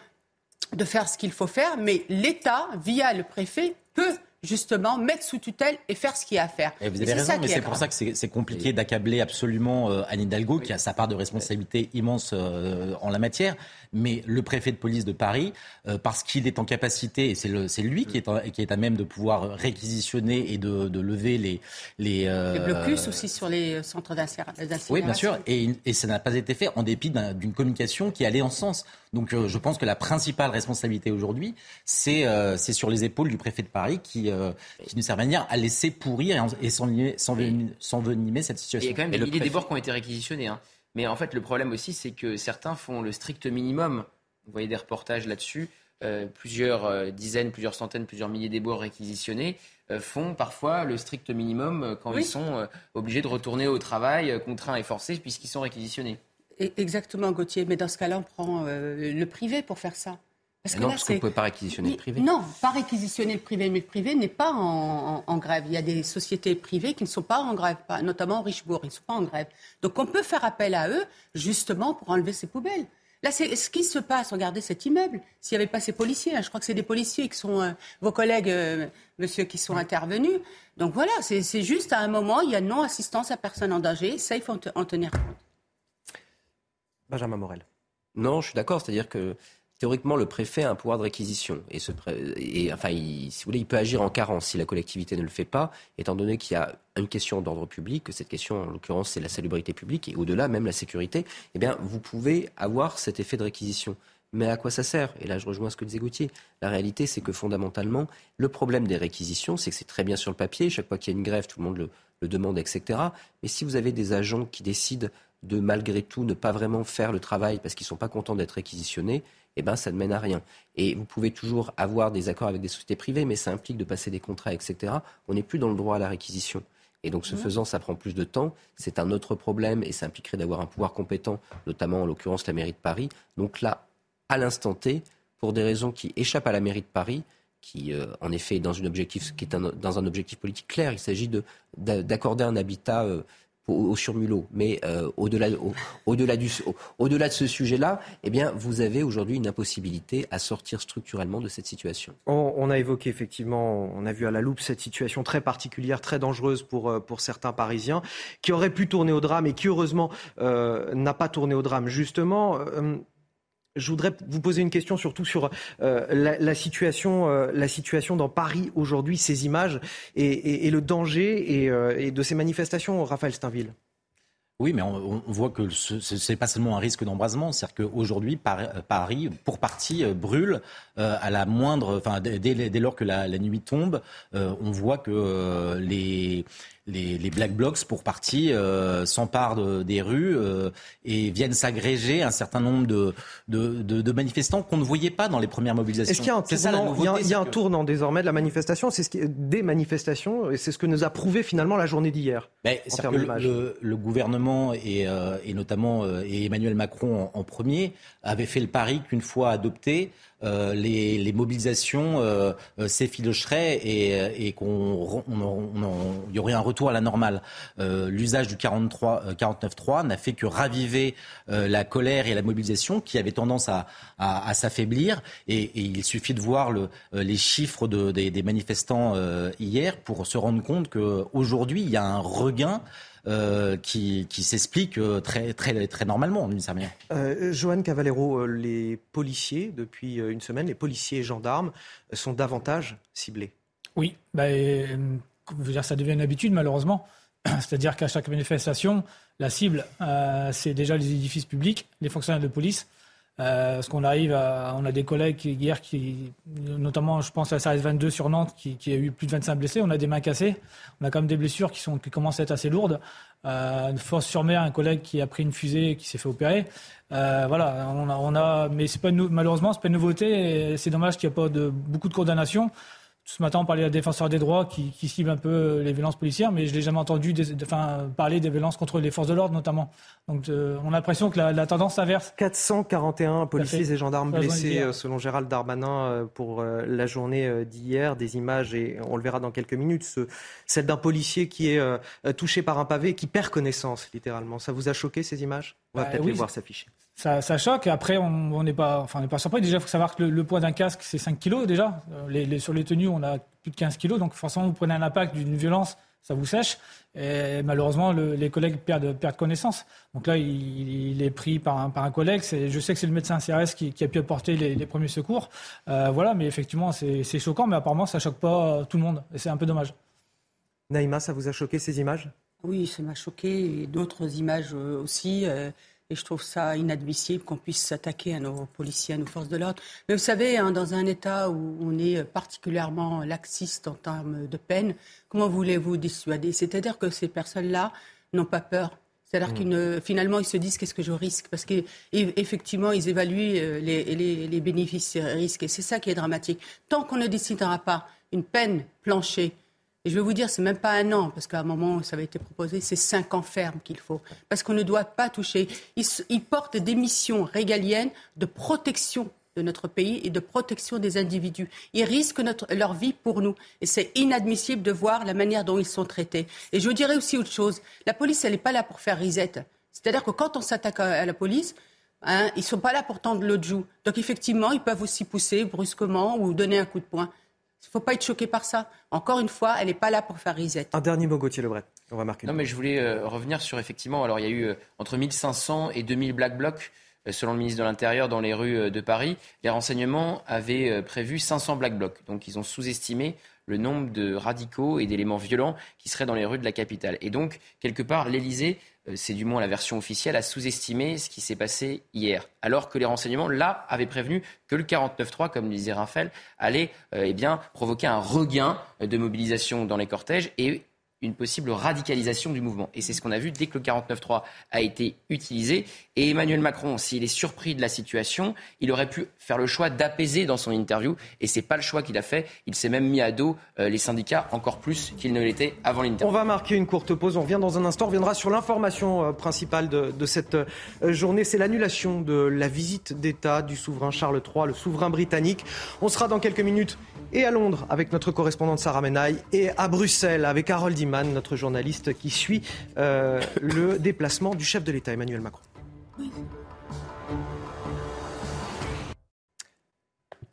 de faire ce qu'il faut faire. Mais l'État, via le préfet, peut justement mettre sous tutelle et faire ce qu'il y a à faire. Et vous avez raison, mais c'est pour ça que c'est compliqué d'accabler absolument euh, Anne Hidalgo, qui a sa part de responsabilité immense euh, en la matière. Mais le préfet de police de Paris, euh, parce qu'il est en capacité, et c'est lui qui est, qui est à même de pouvoir réquisitionner et de, de lever les... Les, les blocus aussi sur les centres d'incinération. Oui, bien sûr, et, et ça n'a pas été fait en dépit d'une communication qui allait en sens. Donc je pense que la principale responsabilité aujourd'hui, c'est sur les épaules du préfet de Paris qui euh, qui, d'une certaine manière, a laissé pourrir et s'envenimer cette situation. Il y a quand même des milliers qui ont été réquisitionnés. Hein. Mais en fait, le problème aussi, c'est que certains font le strict minimum. Vous voyez des reportages là-dessus. Euh, plusieurs euh, dizaines, plusieurs centaines, plusieurs milliers d'éboires réquisitionnés font parfois le strict minimum quand ils sont obligés de retourner au travail, contraints et forcés, puisqu'ils sont réquisitionnés. Exactement, Gauthier. Mais dans ce cas-là, on prend le privé pour faire ça. Parce que non, parce qu'on ne peut pas réquisitionner le privé. Non, pas réquisitionner le privé, mais le privé n'est pas en, grève. Il y a des sociétés privées qui ne sont pas en grève, notamment Richebourg, ils ne sont pas en grève. Donc on peut faire appel à eux, justement, pour enlever ces poubelles. Là, c'est ce qui se passe. Regardez cet immeuble. S'il n'y avait pas ces policiers, hein, je crois que c'est des policiers qui sont euh, vos collègues, euh, monsieur, qui sont intervenus. Donc voilà, c'est juste à un moment, il y a non-assistance à personne en danger. Ça, il faut en tenir compte. Benjamin Morel. Non, je suis d'accord. C'est-à-dire que théoriquement, le préfet a un pouvoir de réquisition. Et, enfin, il, si vous voulez, il peut agir en carence si la collectivité ne le fait pas, étant donné qu'il y a une question d'ordre public, que cette question, en l'occurrence, c'est la salubrité publique, et au-delà, même la sécurité, eh bien, vous pouvez avoir cet effet de réquisition. Mais à quoi ça sert? Et là, je rejoins ce que disait Gauthier. La réalité, c'est que fondamentalement, le problème des réquisitions, c'est que c'est très bien sur le papier. Chaque fois qu'il y a une grève, tout le monde le, le demande, etc. Mais si vous avez des agents qui décident de malgré tout ne pas vraiment faire le travail parce qu'ils ne sont pas contents d'être réquisitionnés, eh ben, ça ne mène à rien. Et vous pouvez toujours avoir des accords avec des sociétés privées, mais ça implique de passer des contrats, etc. On n'est plus dans le droit à la réquisition. Et donc, ce mmh. faisant, ça prend plus de temps. C'est un autre problème et ça impliquerait d'avoir un pouvoir compétent, notamment en l'occurrence la mairie de Paris. Donc là, à l'instant T, pour des raisons qui échappent à la mairie de Paris, qui euh, en effet est dans, une objectif, qui est dans un objectif politique clair, il s'agit d'accorder un habitat euh, au, surmulot. Mais euh, au-delà, au, delà du, au-delà de ce sujet-là, eh bien, vous avez aujourd'hui une impossibilité à sortir structurellement de cette situation. On, a évoqué effectivement, on a vu à la loupe cette situation très particulière, très dangereuse pour, euh, pour certains Parisiens, qui auraient pu tourner au drame et qui heureusement euh, n'a pas tourné au drame. Justement, je voudrais vous poser une question surtout sur euh, la, situation, euh, la situation dans Paris aujourd'hui, ces images et, le danger euh, et, de ces manifestations, Raphaël Steinville. Oui, mais on, voit que ce n'est pas seulement un risque d'embrasement, c'est-à-dire qu'aujourd'hui, Paris, pour partie, brûle à la moindre, enfin, dès, lors que la nuit tombe, on voit que les les, les, Black Blocs, pour partie, euh, s'emparent des rues euh, et viennent s'agréger un certain nombre de, de, de, manifestants qu'on ne voyait pas dans les premières mobilisations. Est-ce qu'il y a un tournant, il y a, un tournant désormais de la manifestation C'est ce qui, des manifestations, et c'est ce que nous a prouvé finalement la journée d'hier. le, le, gouvernement et, euh, et notamment et Emmanuel Macron en, en premier avaient fait le pari qu'une fois adopté, euh, les, mobilisations euh, euh, s'effilocheraient et, et qu'on y aurait un retour à la normale. L'usage du 43, 49.3 n'a fait que raviver la colère et la mobilisation qui avaient tendance à, s'affaiblir. Et, il suffit de voir les chiffres des, manifestants hier pour se rendre compte qu'aujourd'hui, il y a un regain euh, qui, s'explique euh, très, très, très normalement, d'une certaine manière. Euh, Joanne Cavallero, les policiers, depuis une semaine, les policiers et gendarmes sont davantage ciblés. Oui, bah, dire, ça devient une habitude, malheureusement. C'est-à-dire qu'à chaque manifestation, la cible, c'est déjà les édifices publics, les fonctionnaires de police. Euh, parce qu'on arrive à, on a des collègues qui, hier qui, notamment, je pense à la 22 sur Nantes, qui, qui, a eu plus de 25 blessés. On a des mains cassées. On a quand même des blessures qui sont, qui commencent à être assez lourdes. Euh, une force sur mer, un collègue qui a pris une fusée et qui s'est fait opérer. Euh, voilà, on a, on a, mais c'est pas malheureusement, c'est pas une nouveauté. C'est dommage qu'il n'y ait pas de beaucoup de condamnations. Ce matin, on parlait d'un défenseur des droits qui, qui, cible un peu les violences policières, mais je l'ai jamais entendu enfin, parler des violences contre les forces de l'ordre, notamment. Donc, euh, on a l'impression que la, tendance s'inverse. 441 policiers et gendarmes blessés, euh, selon Gérald Darmanin, euh, pour la journée d'hier. Des images, et on le verra dans quelques minutes, celle d'un policier qui est touché par un pavé qui perd connaissance, littéralement. Ça vous a choqué, ces images? On va bah peut-être les voir s'afficher. Ça, ça, choque. Après, on n'est pas, enfin, pas surpris. Déjà, il faut savoir que le, poids d'un casque, c'est 5 kilos déjà. Les, sur les tenues, on a plus de 15 kilos. Donc, forcément, vous prenez un impact d'une violence, ça vous sèche. Et malheureusement, les collègues perdent, perdent, connaissance. Donc là, il, est pris par un, par un collègue. Je sais que c'est le médecin CRS qui, qui, a pu apporter les, les premiers secours. Euh, voilà, mais effectivement, c'est choquant. Mais apparemment, ça choque pas tout le monde. Et c'est un peu dommage. Naïma, ça vous a choqué ces images? Oui, ça m'a choqué. Et d'autres images euh, aussi. Euh, et je trouve ça inadmissible qu'on puisse s'attaquer à nos policiers, à nos forces de l'ordre. Mais vous savez, hein, dans un État où on est particulièrement laxiste en termes de peine, comment voulez-vous dissuader? C'est-à-dire que ces personnes-là n'ont pas peur. C'est-à-dire mmh. qu'ils finalement, ils se disent qu'est-ce que je risque? Parce qu'effectivement, ils évaluent euh, les, les, les bénéfices et risques. Et c'est ça qui est dramatique. Tant qu'on ne décidera pas une peine planchée et je vais vous dire, c'est même pas un an, parce qu'à un moment, ça avait été proposé, c'est cinq ans ferme qu'il faut. Parce qu'on ne doit pas toucher. Ils, portent des missions régaliennes de protection de notre pays et de protection des individus. Ils risquent leur vie pour nous. Et c'est inadmissible de voir la manière dont ils sont traités. Et je vous dirais aussi autre chose. La police, elle n'est pas là pour faire risette. C'est-à-dire que quand on s'attaque à la police, hein, ils ne sont pas là pour tendre l'autre joue. Donc effectivement, ils peuvent aussi pousser brusquement ou donner un coup de poing. Il ne faut pas être choqué par ça. Encore une fois, elle n'est pas là pour faire risette. Un dernier mot, Gauthier Lebret. On va marquer. Non, mais je voulais euh, revenir sur effectivement. Alors, il y a eu euh, entre 1500 et 2000 black blocs. Euh, selon le ministre de l'Intérieur, dans les rues de Paris, les renseignements avaient prévu 500 black blocs. Donc, ils ont sous-estimé le nombre de radicaux et d'éléments violents qui seraient dans les rues de la capitale. Et donc, quelque part, l'Élysée euh, c'est du moins la version officielle, a sous-estimé ce qui s'est passé hier. Alors que les renseignements, là, avaient prévenu que le 49-3, comme disait Raphaël, allait euh, eh bien, provoquer un regain de mobilisation dans les cortèges et une possible radicalisation du mouvement. Et c'est ce qu'on a vu dès que le 49-3 a été utilisé. Et Emmanuel Macron, s'il est surpris de la situation, il aurait pu faire le choix d'apaiser dans son interview. Et c'est pas le choix qu'il a fait. Il s'est même mis à dos euh, les syndicats encore plus qu'il ne l'était avant l'interview. On va marquer une courte pause. On revient dans un instant. On reviendra sur l'information euh, principale de, de, cette euh, journée. C'est l'annulation de la visite d'État du souverain Charles III, le souverain britannique. On sera dans quelques minutes et à Londres avec notre correspondante Sarah Menaille et à Bruxelles avec Harold Iman, notre journaliste qui suit euh, le déplacement du chef de l'État Emmanuel Macron.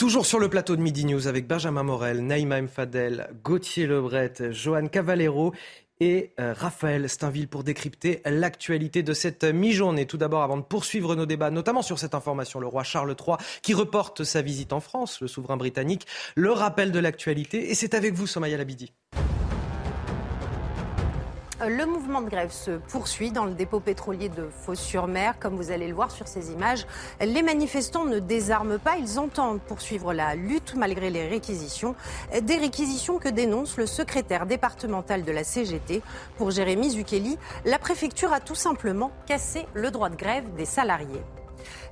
Toujours sur le plateau de Midi News avec Benjamin Morel, Naïma Mfadel, Gauthier Lebret, Johan Cavallero et euh, Raphaël Steinville pour décrypter l'actualité de cette mi-journée. Tout d'abord, avant de poursuivre nos débats, notamment sur cette information, le roi Charles III qui reporte sa visite en France, le souverain britannique, le rappel de l'actualité. Et c'est avec vous, Somaya Labidi. Le mouvement de grève se poursuit dans le dépôt pétrolier de Fos-sur-Mer. Comme vous allez le voir sur ces images, les manifestants ne désarment pas. Ils entendent poursuivre la lutte malgré les réquisitions. Des réquisitions que dénonce le secrétaire départemental de la CGT. Pour Jérémy Zukeli, la préfecture a tout simplement cassé le droit de grève des salariés.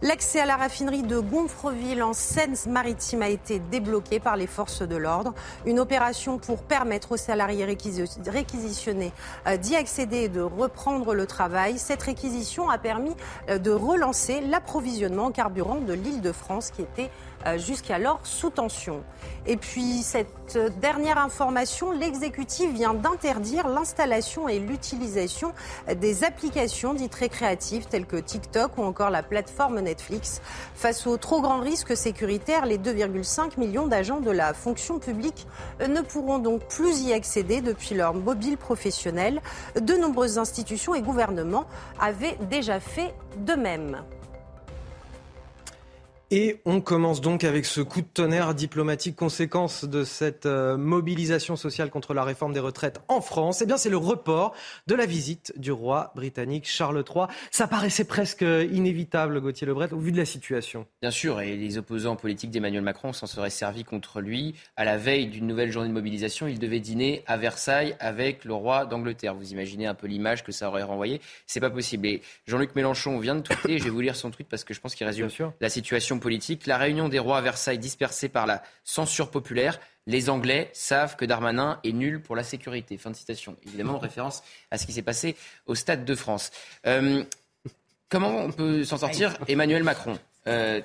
L'accès à la raffinerie de Gonfreville en Seine-Maritime a été débloqué par les forces de l'ordre. Une opération pour permettre aux salariés réquisitionnés euh, d'y accéder et de reprendre le travail. Cette réquisition a permis euh, de relancer l'approvisionnement en carburant de l'île de France qui était euh, jusqu'alors sous tension. Et puis cette dernière information, l'exécutif vient d'interdire l'installation et l'utilisation des applications dites récréatives telles que TikTok ou encore la plateforme Face aux trop grands risques sécuritaires, les 2,5 millions d'agents de la fonction publique ne pourront donc plus y accéder depuis leur mobile professionnel. De nombreuses institutions et gouvernements avaient déjà fait de même. Et on commence donc avec ce coup de tonnerre diplomatique, conséquence de cette euh, mobilisation sociale contre la réforme des retraites en France. Eh bien, c'est le report de la visite du roi britannique Charles III. Ça paraissait presque inévitable, Gauthier Lebret, au vu de la situation. Bien sûr, et les opposants politiques d'Emmanuel Macron s'en seraient servis contre lui. À la veille d'une nouvelle journée de mobilisation, il devait dîner à Versailles avec le roi d'Angleterre. Vous imaginez un peu l'image que ça aurait renvoyé. C'est pas possible. Et Jean-Luc Mélenchon vient de tweeter. Je vais vous lire son tweet parce que je pense qu'il résume la situation politique. La réunion des rois à Versailles dispersée par la censure populaire. Les Anglais savent que Darmanin est nul pour la sécurité. Fin de citation. Évidemment, en référence à ce qui s'est passé au Stade de France. Euh, comment on peut s'en sortir Emmanuel Macron?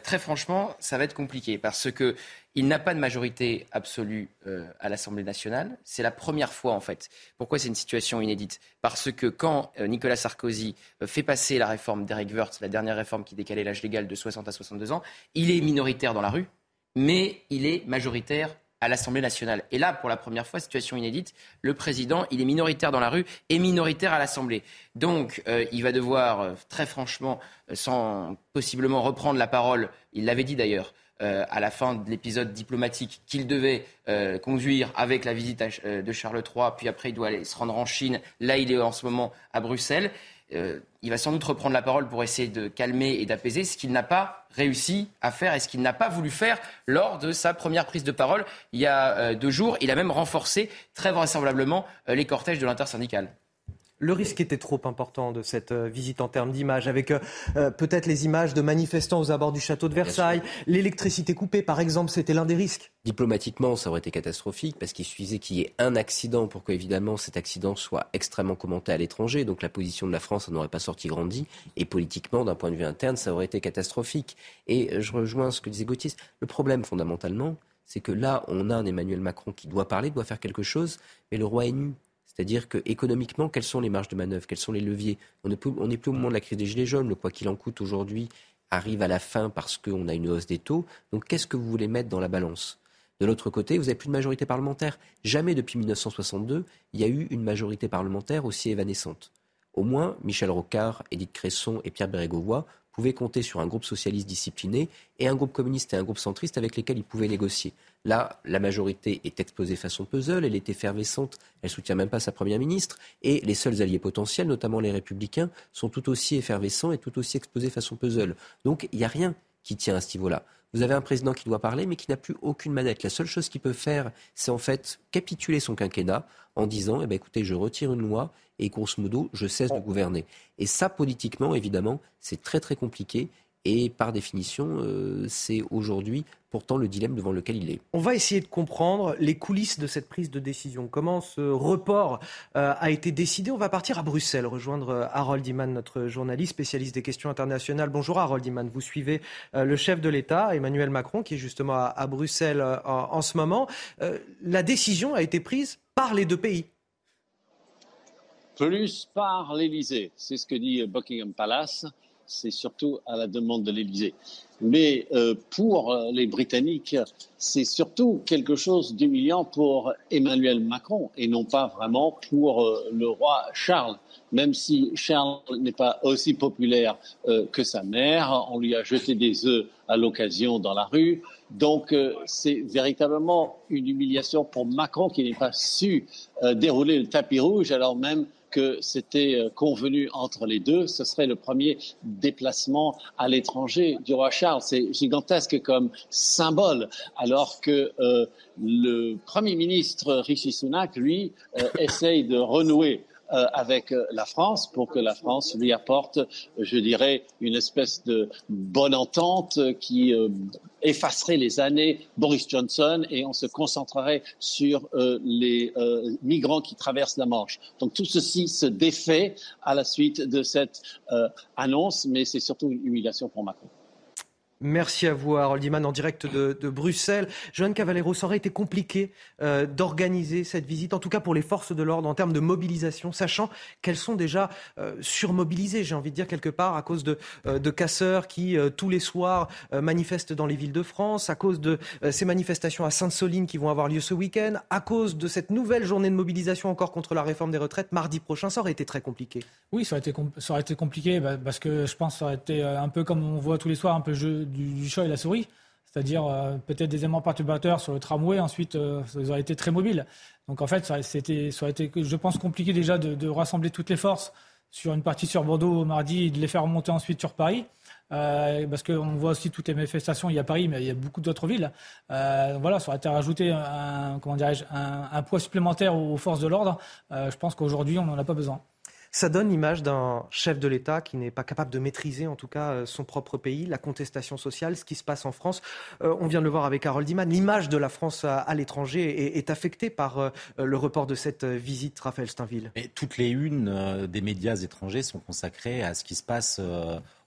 Très franchement, ça va être compliqué parce que il n'a pas de majorité absolue euh, à l'Assemblée nationale. C'est la première fois, en fait. Pourquoi c'est une situation inédite? Parce que quand euh, Nicolas Sarkozy euh, fait passer la réforme d'Eric Woerth, la dernière réforme qui décalait l'âge légal de 60 à 62 ans, il est minoritaire dans la rue, mais il est majoritaire à l'Assemblée nationale. Et là, pour la première fois, situation inédite, le président, il est minoritaire dans la rue et minoritaire à l'Assemblée. Donc, il va devoir, très franchement, sans possiblement reprendre la parole, il l'avait dit d'ailleurs, euh, à la fin de l'épisode diplomatique qu'il devait euh, conduire avec la visite euh, de Charles III, puis après il doit aller se rendre en Chine. Là, il est en ce moment à Bruxelles. il va sans doute reprendre la parole pour essayer de calmer et d'apaiser ce qu'il n'a pas réussi à faire et ce qu'il n'a pas voulu faire lors de sa première prise de parole il y a deux jours. Il a même renforcé très vraisemblablement les cortèges de l'intersyndicale le risque était trop important de cette euh, visite en termes d'image, avec euh, euh, peut-être les images de manifestants aux abords du château de Versailles, l'électricité coupée, par exemple, c'était l'un des risques. Diplomatiquement, ça aurait été catastrophique parce qu'il suffisait qu'il y ait un accident pour que, évidemment, cet accident soit extrêmement commenté à l'étranger. Donc la position de la France n'aurait pas sorti grandi. Et politiquement, d'un point de vue interne, ça aurait été catastrophique. Et je rejoins ce que disait Gauthier. Le problème, fondamentalement, c'est que là, on a un Emmanuel Macron qui doit parler, doit faire quelque chose, mais le roi est nu. C'est-à-dire que économiquement, quelles sont les marges de manœuvre Quels sont les leviers? On n'est plus, plus, au moment de la crise des Gilets jaunes. Le quoi qu'il en coûte aujourd'hui arrive à la fin parce qu'on a une hausse des taux. Donc qu'est-ce que vous voulez mettre dans la balance? De l'autre côté, vous n'avez plus de majorité parlementaire. Jamais depuis 1962, il y a eu une majorité parlementaire aussi évanescente. Au moins, Michel Rocard, Édith Cresson et Pierre Bérégovoy pouvaient compter sur un groupe socialiste discipliné et un groupe communiste et un groupe centriste avec lesquels ils pouvaient négocier. Là, la majorité est exposée façon puzzle, elle est effervescente, elle soutient même pas sa première ministre, et les seuls alliés potentiels, notamment les républicains, sont tout aussi effervescents et tout aussi exposés façon puzzle. Donc il n'y a rien qui tient à ce niveau-là. Vous avez un président qui doit parler, mais qui n'a plus aucune manette. La seule chose qu'il peut faire, c'est en fait capituler son quinquennat en disant, eh ben, écoutez, je retire une loi et grosso modo, je cesse de gouverner. Et ça, politiquement, évidemment, c'est très très compliqué. Et par définition, euh, c'est aujourd'hui pourtant le dilemme devant lequel il est. On va essayer de comprendre les coulisses de cette prise de décision. Comment ce report euh, a été décidé? On va partir à Bruxelles, rejoindre euh, Harold Iman, notre journaliste spécialiste des questions internationales. Bonjour Harold Iman, vous suivez le chef de l'État, Emmanuel Macron, qui est justement à, Bruxelles en, ce moment. la décision a été prise par les deux pays. Plus par l'Élysée, c'est ce que dit Buckingham Palace c'est surtout à la demande de l'Élysée. Mais euh, pour les Britanniques, c'est surtout quelque chose d'humiliant pour Emmanuel Macron et non pas vraiment pour euh, le roi Charles. Même si Charles n'est pas aussi populaire euh, que sa mère, on lui a jeté des œufs à l'occasion dans la rue. Donc c'est véritablement une humiliation pour Macron qui n'a pas su dérouler le tapis rouge alors même que c'était euh, convenu entre les deux. Ce serait le premier déplacement à l'étranger du roi Charles. C'est gigantesque comme symbole, alors que euh, le Premier ministre Rishi Sunak, lui, euh, essaye de renouer euh, avec euh, la France pour que la France lui apporte, je dirais, une espèce de bonne entente qui euh, effacerait les années Boris Johnson et on se concentrerait sur les migrants qui traversent la Manche. Donc tout ceci se défait à la suite de cette annonce, mais c'est surtout une humiliation pour Macron. Merci à vous, Harold en direct de, Bruxelles. Joanne Cavallero, ça aurait été compliqué euh, d'organiser cette visite, en tout cas pour les forces de l'ordre, en termes de mobilisation, sachant qu'elles sont déjà euh, surmobilisées, j'ai envie de dire quelque part, à cause de, euh, casseurs qui, tous les soirs, manifestent dans les villes de France, à cause de ces manifestations à Sainte-Soline qui vont avoir lieu ce week-end, à cause de cette nouvelle journée de mobilisation encore contre la réforme des retraites mardi prochain. Ça aurait été très compliqué. Oui, ça aurait été, ça aurait été compliqué bah, parce que je pense que ça aurait été un peu comme on voit tous les soirs, un peu jeu du, chat et la souris, c'est-à-dire euh, peut-être des éléments perturbateurs sur le tramway, ensuite euh, ça aurait été très mobile. Donc en fait, ça, c'était, ça aurait été, je pense, compliqué déjà de, rassembler toutes les forces sur une partie sur Bordeaux mardi et de les faire remonter ensuite sur Paris. Euh, parce qu'on voit aussi toutes les manifestations, il y a Paris, mais il y a beaucoup d'autres villes. voilà, ça aurait été comment un, un, poids supplémentaire aux forces de l'ordre. je pense qu'aujourd'hui, on n'en a pas besoin. Ça donne l'image d'un chef de l'État qui n'est pas capable de maîtriser en tout cas euh, son propre pays, la contestation sociale, ce qui se passe en France. Euh, on vient de le voir avec Harold Iman. L'image de la France à, l'étranger est, affectée par euh, le report de cette visite, Raphaël Steinville. Et toutes les unes des médias étrangers sont consacrées à ce qui se passe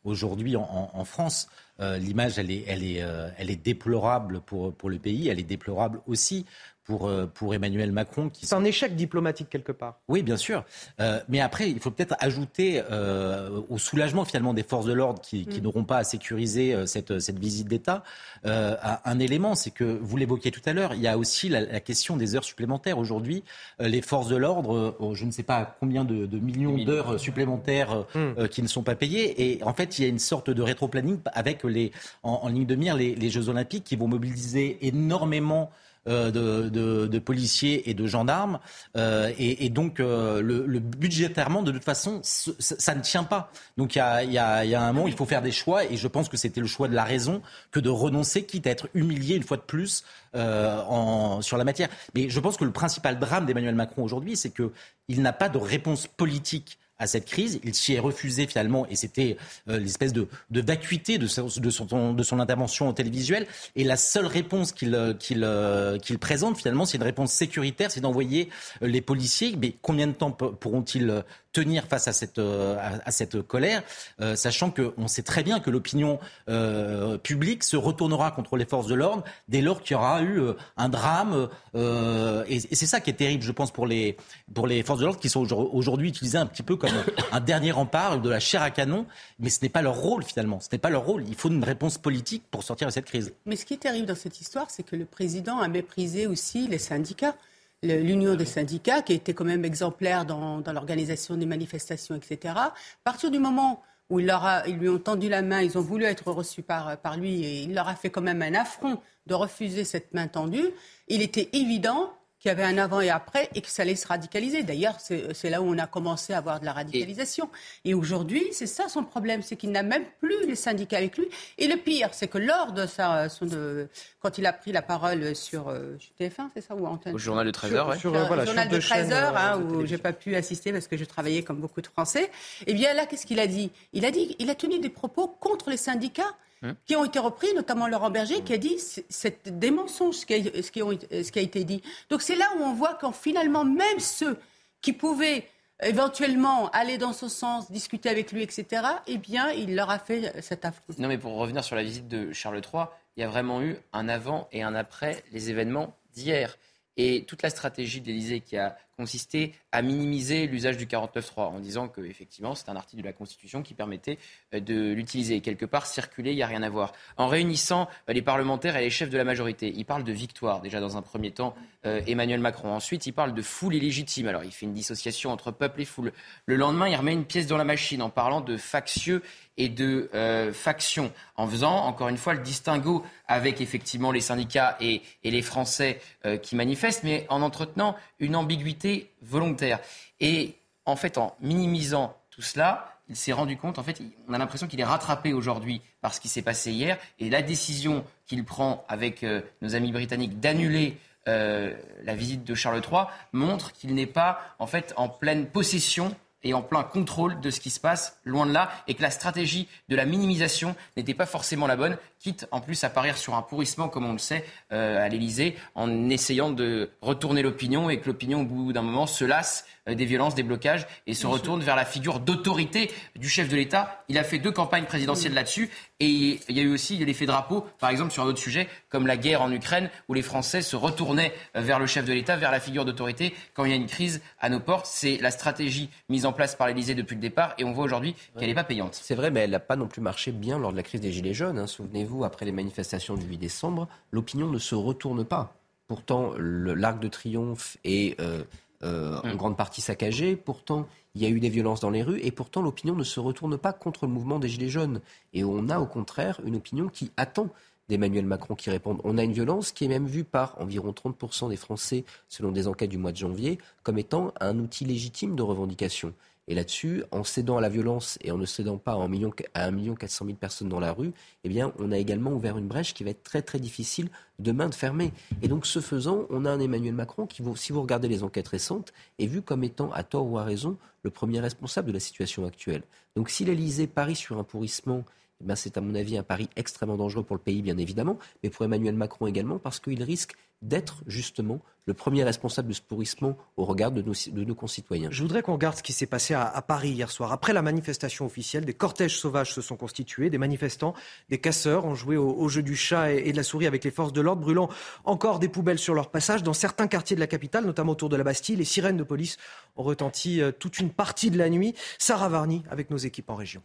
aujourd'hui en, France. L'image, elle est, déplorable pour le pays, elle est déplorable aussi pour, euh, pour Emmanuel Macron. C'est un échec diplomatique quelque part. Oui, bien sûr. Euh, mais après, il faut peut-être ajouter euh, au soulagement finalement des forces de l'ordre qui, qui mm. n'auront pas à sécuriser cette, cette visite d'État un élément, c'est que vous l'évoquiez tout à l'heure, il y a aussi la, question des heures supplémentaires. Aujourd'hui, les forces de l'ordre, je ne sais pas combien de, de millions d'heures supplémentaires mm. qui ne sont pas payées. Et en fait, il y a une sorte de rétro-planning avec les, en, en ligne de mire les, les Jeux Olympiques qui vont mobiliser énormément euh, de, policiers et de gendarmes. Euh, et, donc, euh, le, budgétairement, de toute façon, ça, ne tient pas. Donc, il y a, un moment, il faut faire des choix. Et je pense que c'était le choix de la raison que de renoncer, quitte à être humilié une fois de plus sur la matière. Mais je pense que le principal drame d'Emmanuel Macron aujourd'hui, c'est qu'il n'a pas de réponse politique à cette crise. Il s'y est refusé finalement et c'était euh, l'espèce de, de vacuité de, son, de, son, de son intervention télévisuelle. Et la seule réponse qu'il euh, qu'il euh, qu'il présente finalement, c'est une réponse sécuritaire, c'est d'envoyer les policiers. Mais combien de temps pourront-ils tenir face à cette, euh, colère, euh, sachant qu'on sait très bien que l'opinion euh, publique se retournera contre les forces de l'ordre dès lors qu'il y aura eu un drame. et, c'est ça qui est terrible, je pense, pour les, pour les forces de l'ordre qui sont aujourd'hui utilisées un petit peu comme un dernier rempart de la chair à canon, mais ce n'est pas leur rôle finalement. Ce n'est pas leur rôle. Il faut une réponse politique pour sortir de cette crise. Mais ce qui est terrible dans cette histoire, c'est que le président a méprisé aussi les syndicats l'union des syndicats, qui était quand même exemplaire dans, l'organisation des manifestations, etc. À partir du moment où il ils lui ont tendu la main, ils ont voulu être reçus par lui, et il leur a fait quand même un affront de refuser cette main tendue, il était évident qu'il y avait un avant et après et que ça allait se radicaliser. D'ailleurs, c'est là où on a commencé à avoir de la radicalisation. Et, aujourd'hui, c'est ça son problème, c'est qu'il n'a même plus les syndicats avec lui. Et le pire, c'est que lors de sa, son, de, quand il a pris la parole sur euh, TF1, c'est ça ou Au journal de 13h, oui. Sur, le euh, journal de 13h, euh, hein, où j'ai pas pu assister parce que je travaillais comme beaucoup de Français. Eh bien là, qu'est-ce qu'il a dit? Il a dit, il a tenu des propos contre les syndicats Hein? qui ont été repris, notamment Laurent Berger, qui a dit c'est des mensonges ce qui, a, ce, qui ont, ce qui a été dit. Donc c'est là où on voit qu'en finalement, même ceux qui pouvaient éventuellement aller dans ce sens, discuter avec lui, etc., eh bien, il leur a fait cet affront. Non, mais pour revenir sur la visite de Charles III, il y a vraiment eu un avant et un après les événements d'hier. Et toute la stratégie de l'Élysée qui a consisté à minimiser l'usage du 49.3 en disant que effectivement c'est un article de la Constitution qui permettait euh, de l'utiliser. Quelque part, circuler, il n'y a rien à voir. En réunissant euh, les parlementaires et les chefs de la majorité, il parle de victoire déjà dans un premier temps, euh, Emmanuel Macron. Ensuite, il parle de foule illégitime. Alors il fait une dissociation entre peuple et foule. Le lendemain, il remet une pièce dans la machine en parlant de factieux et de euh, factions, en faisant encore une fois le distinguo avec effectivement les syndicats et, les Français euh, qui manifestent, mais en entretenant une ambiguïté volontaire. Et en fait, en minimisant tout cela, il s'est rendu compte, en fait, on a l'impression qu'il est rattrapé aujourd'hui par ce qui s'est passé hier, et la décision qu'il prend avec euh, nos amis britanniques d'annuler la visite de Charles III montre qu'il n'est pas en fait en pleine possession et en plein contrôle de ce qui se passe, loin de là, et que la stratégie de la minimisation n'était pas forcément la bonne, quitte en plus à parier sur un pourrissement, comme on le sait, euh, à l'Élysée, en essayant de retourner l'opinion et que l'opinion, au bout d'un moment, se lasse des violences, des blocages et se retourne vers la figure d'autorité du chef de l'État. Il a fait deux campagnes présidentielles là-dessus et il y a eu aussi l'effet drapeau, par exemple, sur un autre sujet comme la guerre en Ukraine, où les Français se retournaient euh, vers le chef de l'État, vers la figure d'autorité quand il y a une crise à nos portes. C'est la stratégie mise en place par l'Élysée depuis le départ et on voit aujourd'hui qu'elle n'est pas payante. C'est vrai, mais elle n'a pas non plus marché bien lors de la crise des Gilets jaunes. Hein. Souvenez-vous, après les manifestations du 8 décembre, l'opinion ne se retourne pas. Pourtant, l'arc de triomphe est euh, euh, en mm. grande partie saccagé. Pourtant, il y a eu des violences dans les rues et pourtant l'opinion ne se retourne pas contre le mouvement des Gilets jaunes. Et on a au contraire une opinion qui attend d'Emmanuel Macron qui répondent. On a une violence qui est même vue par environ 30% des Français, selon des enquêtes du mois de janvier, comme étant un outil légitime de revendication. Et là-dessus, en cédant à la violence et en ne cédant pas à 1 million, à 1 million 400 000 personnes dans la rue, eh bien, on a également ouvert une brèche qui va être très très difficile demain de fermer. Et donc, ce faisant, on a un Emmanuel Macron qui, si vous regardez les enquêtes récentes, est vu comme étant, à tort ou à raison, le premier responsable de la situation actuelle. Donc, si l'Élysée parie sur un pourrissement eh ben, c'est à mon avis un pari extrêmement dangereux pour le pays, bien évidemment, mais pour Emmanuel Macron également, parce qu'il risque d'être justement le premier responsable de ce pourrissement au regard de nos, concitoyens. Je voudrais qu'on regarde ce qui s'est passé à, Paris hier soir. Après la manifestation officielle, des cortèges sauvages se sont constitués, des manifestants, des casseurs ont joué au, jeu du chat et, de la souris avec les forces de l'ordre, brûlant encore des poubelles sur leur passage. Dans certains quartiers de la capitale, notamment autour de la Bastille, les sirènes de police ont retenti euh, toute une partie de la nuit. Sarah Varny avec nos équipes en région.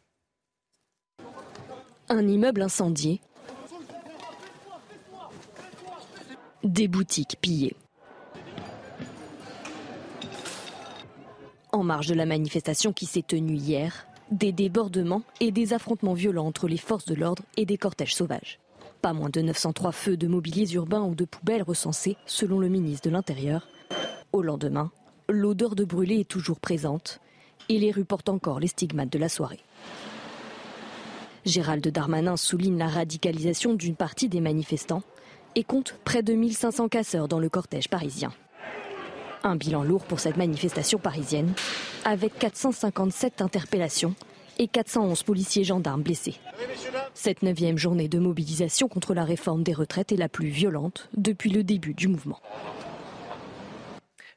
Un immeuble incendié. Des boutiques pillées. En marge de la manifestation qui s'est tenue hier, des débordements et des affrontements violents entre les forces de l'ordre et des cortèges sauvages. Pas moins de 903 feux de mobiliers urbains ou de poubelles recensés, selon le ministre de l'Intérieur. Au lendemain, l'odeur de brûlé est toujours présente et les rues portent encore les stigmates de la soirée. Gérald Darmanin souligne la radicalisation d'une partie des manifestants et compte près de 1500 casseurs dans le cortège parisien. Un bilan lourd pour cette manifestation parisienne, avec 457 interpellations et 411 policiers gendarmes blessés. Cette neuvième journée de mobilisation contre la réforme des retraites est la plus violente depuis le début du mouvement.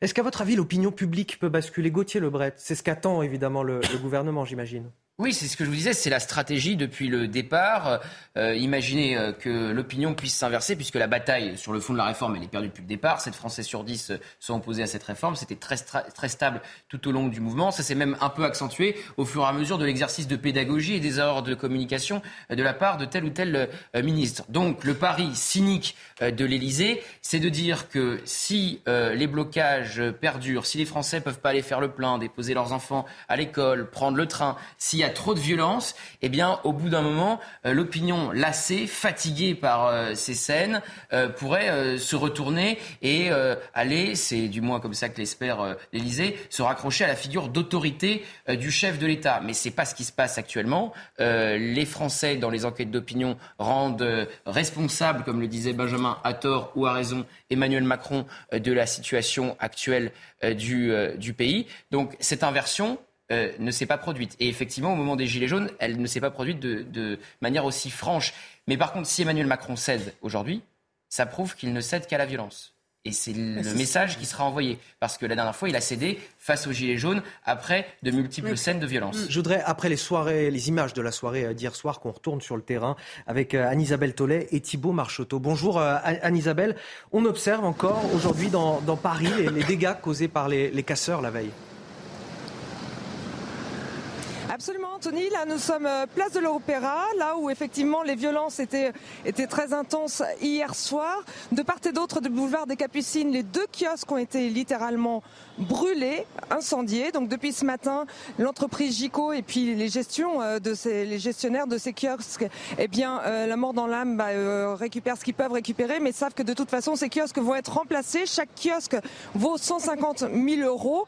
Est-ce qu'à votre avis, l'opinion publique peut basculer Gauthier Lebret? C'est ce qu'attend évidemment le gouvernement, j'imagine. Oui, c'est ce que je vous disais, c'est la stratégie depuis le départ. Euh, imaginez euh, que l'opinion puisse s'inverser, puisque la bataille sur le fond de la réforme, elle est perdue depuis le départ. 7 Français sur 10 euh, sont opposés à cette réforme. C'était très, très stable tout au long du mouvement. Ça s'est même un peu accentué au fur et à mesure de l'exercice de pédagogie et des erreurs de communication de la part de tel ou tel ministre. Donc, le pari cynique de l'Élysée, c'est de dire que si les blocages perdurent, si les Français peuvent pas aller faire le plein, déposer leurs enfants à l'école, prendre le train, y a trop de violence, eh bien, au bout d'un moment, euh, l'opinion lassée, fatiguée par euh, ces scènes, euh, pourrait se retourner et aller, c'est du moins comme ça que l'espère l'Élysée, se raccrocher à la figure d'autorité du chef de l'État. Mais c'est pas ce qui se passe actuellement. les Français, dans les enquêtes d'opinion, rendent responsable, comme le disait Benjamin, à tort ou à raison, Emmanuel Macron de la situation actuelle du pays. Donc cette inversion, euh, ne s'est pas produite. Et effectivement, au moment des Gilets jaunes, elle ne s'est pas produite de, manière aussi franche. Mais par contre, si Emmanuel Macron cède aujourd'hui, ça prouve qu'il ne cède qu'à la violence. Et c'est le message qui sera envoyé. Parce que la dernière fois, il a cédé face aux Gilets jaunes après de multiples scènes de violence. Je voudrais, après les soirées, les images de la soirée euh, d'hier soir, qu'on retourne sur le terrain avec euh, Anne-Isabelle Tollet et Thibault Marcheteau. Bonjour Anne-Isabelle. On observe encore aujourd'hui dans, Paris les, dégâts causés par les casseurs la veille. Absolument, Là, nous sommes euh, place de l'Opéra, là où effectivement les violences étaient, étaient très intenses hier soir. De part et d'autre du boulevard des Capucines, les deux kiosques ont été littéralement brûlés, incendiés. Donc depuis ce matin, l'entreprise Gico et puis les euh, de ces, les gestionnaires de ces kiosques, eh bien, euh, la mort dans l'âme bah, récupèrent ce qu'ils peuvent récupérer, mais savent que de toute façon, ces kiosques vont être remplacés. Chaque kiosque vaut 150 000 euros.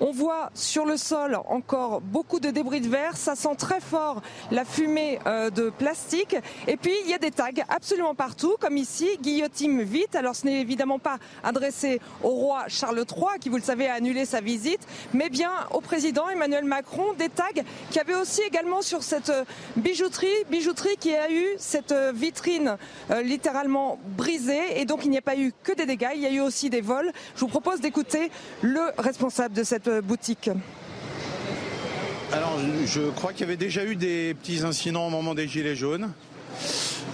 On voit sur le sol encore beaucoup de débris de vert. Ça sent très fort la fumée euh, de plastique. Et puis, il y a des tags absolument partout, comme ici, guillotine vite. Alors, ce n'est évidemment pas adressé au roi Charles III, qui, vous le savez, a annulé sa visite, mais bien au président Emmanuel Macron. Des tags qui avaient aussi également sur cette euh, bijouterie, bijouterie qui a eu cette euh, vitrine littéralement brisée. Et donc, il n'y a pas eu que des dégâts, il y a eu aussi des vols. Je vous propose d'écouter le responsable de cette boutique. Alors, je crois qu'il y avait déjà eu des petits incidents au moment des Gilets jaunes.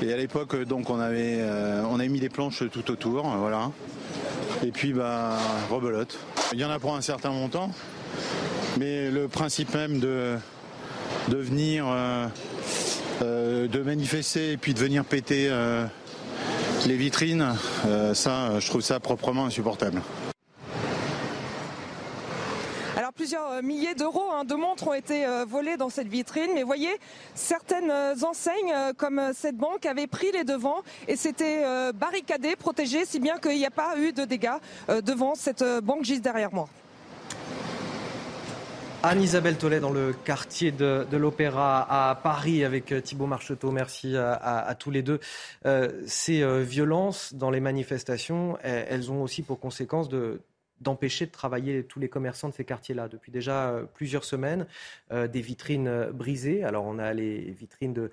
Et à l'époque, donc, on avait, euh, on avait mis des planches tout autour, voilà. Et puis, bah, rebelote. Il y en a pour un certain montant. Mais le principe même de, venir, euh, euh, de manifester et puis de venir péter les vitrines, ça, je trouve ça proprement insupportable plusieurs euh, milliers d'euros hein, de montres ont été euh, volées dans cette vitrine. Mais voyez, certaines euh, enseignes comme cette banque avaient pris les devants et s'étaient barricadées, protégées, si bien qu'il n'y a pas eu de dégâts devant cette banque juste derrière moi. Anne-Isabelle Tollet dans le quartier de, l'Opéra à Paris avec Thibault Marcheteau. Merci à, tous les deux. Ces violences dans les manifestations, elles, ont aussi pour conséquence de, d'empêcher de travailler tous les commerçants de ces quartiers-là. Depuis déjà plusieurs semaines, des vitrines brisées. Alors on a les vitrines de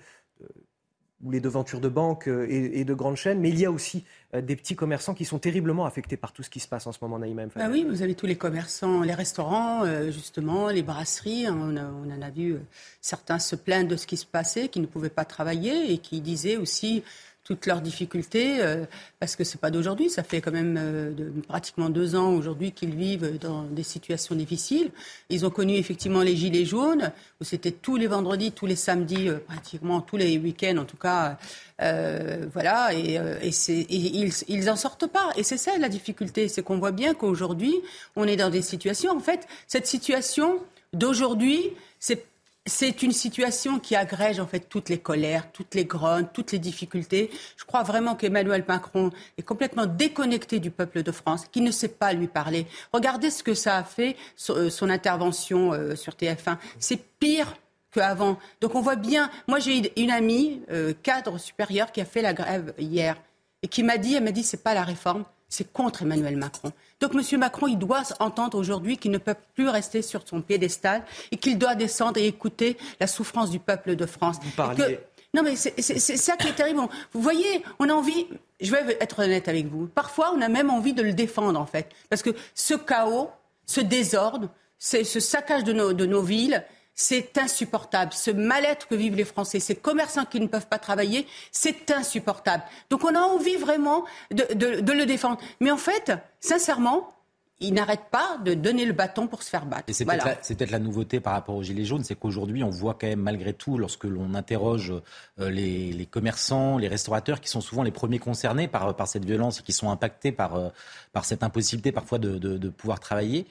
ou les devantures de banques euh, et, de grandes chaînes, mais il y a aussi euh, des petits commerçants qui sont terriblement affectés par tout ce qui se passe en ce moment, Naïma ah Oui, vous avez tous les commerçants, les restaurants, euh, justement, les brasseries. On, en a vu certains se plaindre de ce qui se passait, qui ne pouvaient pas travailler et qui disaient aussi toutes leurs difficultés, euh, parce que c'est pas d'aujourd'hui, ça fait quand même euh, pratiquement deux ans aujourd'hui qu'ils vivent dans des situations difficiles. Ils ont connu effectivement les gilets jaunes, où c'était tous les vendredis, tous les samedis, euh, pratiquement tous les week-ends en tout cas, voilà, et, et, ils, ils en sortent pas. Et c'est ça la difficulté, c'est qu'on voit bien qu'aujourd'hui, on est dans des situations, en fait, cette situation d'aujourd'hui, c'est c'est une situation qui agrège en fait toutes les colères, toutes les grottes, toutes les difficultés. Je crois vraiment qu'Emmanuel Macron est complètement déconnecté du peuple de France, qui ne sait pas lui parler. Regardez ce que ça a fait euh, son intervention euh, sur TF1. C'est pire qu'avant. Donc on voit bien. Moi j'ai une amie euh, cadre supérieur qui a fait la grève hier et qui m'a dit, elle m'a dit c'est pas la réforme, c'est contre Emmanuel Macron. Donc M. Macron, il doit entendre aujourd'hui qu'il ne peut plus rester sur son piédestal et qu'il doit descendre et écouter la souffrance du peuple de France. Non, mais c'est ça qui est terrible. Vous voyez, on a envie, je vais être honnête avec vous, parfois on a même envie de le défendre en fait. Parce que ce chaos, ce désordre, ce saccage de nos, de nos villes, c'est insupportable. Ce mal-être que vivent les Français, ces commerçants qui ne peuvent pas travailler, c'est insupportable. Donc on a envie vraiment de, le défendre. Mais en fait, sincèrement, il n'arrête pas de donner le bâton pour se faire battre. c'est peut-être la, nouveauté par rapport aux Gilets jaunes, c'est qu'aujourd'hui, on voit quand même malgré tout, lorsque l'on interroge euh, les, commerçants, les restaurateurs, qui sont souvent les premiers concernés par, cette violence et qui sont impactés par, euh, cette impossibilité parfois de pouvoir travailler,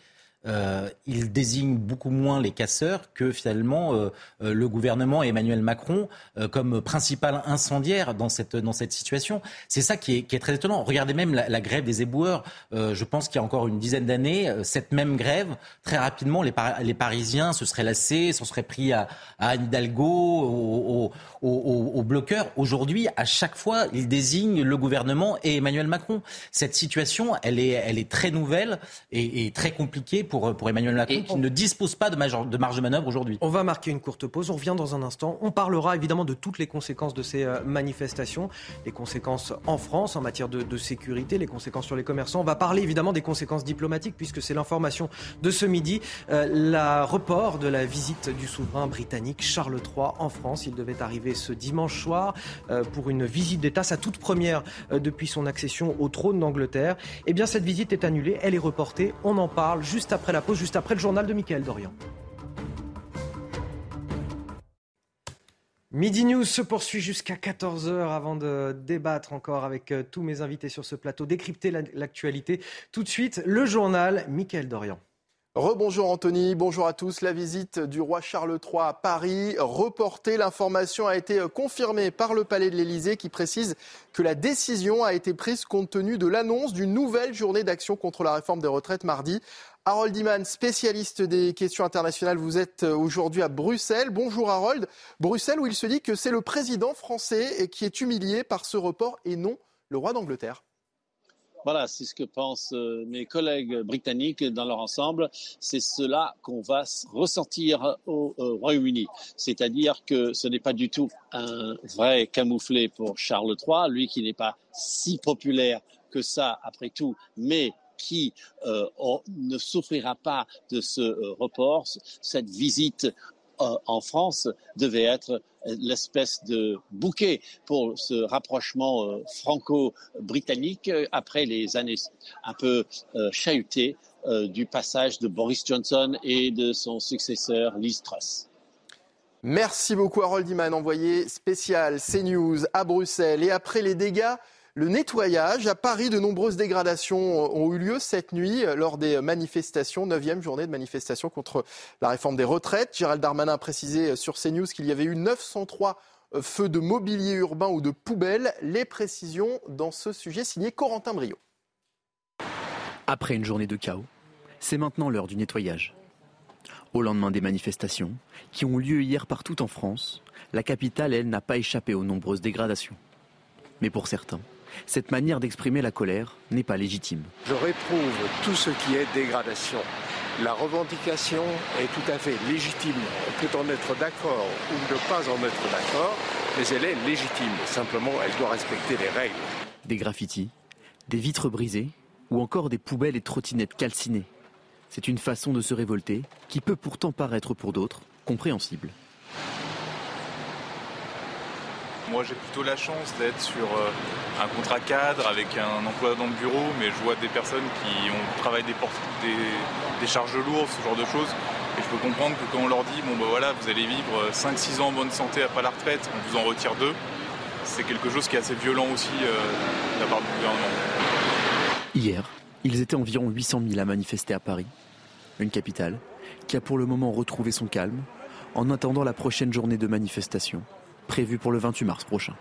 euh, il désigne beaucoup moins les casseurs que finalement euh, euh, le gouvernement Emmanuel Macron comme principal incendiaire dans cette, dans cette situation. C'est ça qui est, qui est, très étonnant. Regardez même la, grève des éboueurs. je pense qu'il y a encore une dizaine d'années, cette même grève, très rapidement, les, les Parisiens se seraient lassés, s'en seraient pris à, à Hidalgo, aux, bloqueurs. Aujourd'hui, à chaque fois, ils désignent le gouvernement et Emmanuel Macron. Cette situation, elle est, elle est très nouvelle et très compliquée pour, pour Emmanuel Macron, qui ne dispose pas de, de marge de manœuvre aujourd'hui. On va marquer une courte pause. On revient dans un instant. On parlera évidemment de toutes les conséquences de ces euh, manifestations, les conséquences en France en matière de, sécurité, les conséquences sur les commerçants. On va parler évidemment des conséquences diplomatiques, puisque c'est l'information de ce midi. Euh, la report de la visite du souverain britannique Charles III en France. Il devait arriver ce dimanche soir euh, pour une visite d'État, sa toute première depuis son accession au trône d'Angleterre. Eh bien, cette visite est annulée. Elle est reportée. On en parle juste après après la pause, juste après le journal de Mickaël Dorian. Midi News se poursuit jusqu'à 14h avant de débattre encore avec euh, tous mes invités sur ce plateau, décrypter l'actualité. Tout de suite, le journal Mickaël Dorian. Rebonjour Anthony, bonjour à tous. La visite du roi Charles III à Paris reportée. L'information a été confirmée par le Palais de l'Élysée qui précise que la décision a été prise compte tenu de l'annonce d'une nouvelle journée d'action contre la réforme des retraites mardi. Harold Iman, spécialiste des questions internationales, vous êtes aujourd'hui à Bruxelles. Bonjour Harold. Bruxelles où il se dit que c'est le président français qui est humilié par ce report et non le roi d'Angleterre. Voilà, c'est ce que pensent euh, mes collègues britanniques dans leur ensemble. C'est cela qu'on va ressentir au Royaume-Uni. C'est-à-dire que ce n'est pas du tout un vrai camouflet pour Charles III, lui qui n'est pas si populaire que ça après tout, mais qui euh, ne souffrira pas de ce euh, report. Cette visite euh, en France devait être l'espèce de bouquet pour ce rapprochement franco-britannique après les années un peu chahutées du passage de Boris Johnson et de son successeur Liz Truss. Merci beaucoup Harold Iman, envoyé spécial CNews à Bruxelles. Et après les dégâts le nettoyage. À Paris, de nombreuses dégradations ont eu lieu cette nuit lors des manifestations, neuvième journée de manifestation contre la réforme des retraites. Gérald Darmanin a précisé sur CNews qu'il y avait eu 903 feux de mobilier urbain ou de poubelles. Les précisions dans ce sujet signé Corentin Brio. Après une journée de chaos, c'est maintenant l'heure du nettoyage. Au lendemain des manifestations, qui ont lieu hier partout en France, la capitale, elle, n'a pas échappé aux nombreuses dégradations. Mais pour certains, cette manière d'exprimer la colère n'est pas légitime. Je réprouve tout ce qui est dégradation. La revendication est tout à fait légitime. On peut en être d'accord ou ne pas en être d'accord, mais elle est légitime. Simplement, elle doit respecter les règles. Des graffitis, des vitres brisées ou encore des poubelles et trottinettes calcinées. C'est une façon de se révolter qui peut pourtant paraître pour d'autres compréhensible. Moi, j'ai plutôt la chance d'être sur euh, un contrat cadre avec un emploi dans le bureau, mais je vois des personnes qui ont travaillé des, charges lourdes, ce genre de choses. Et je peux comprendre que quand on leur dit, bon ben voilà, vous allez vivre 5-6 ans en bonne santé après la retraite, on vous en retire deux, c'est quelque chose qui est assez violent aussi euh, de la part du gouvernement. Hier, ils étaient environ 800 000 à manifester à Paris, une capitale qui a pour le moment retrouvé son calme en attendant la prochaine journée de manifestation prévue pour le 28 mars prochain.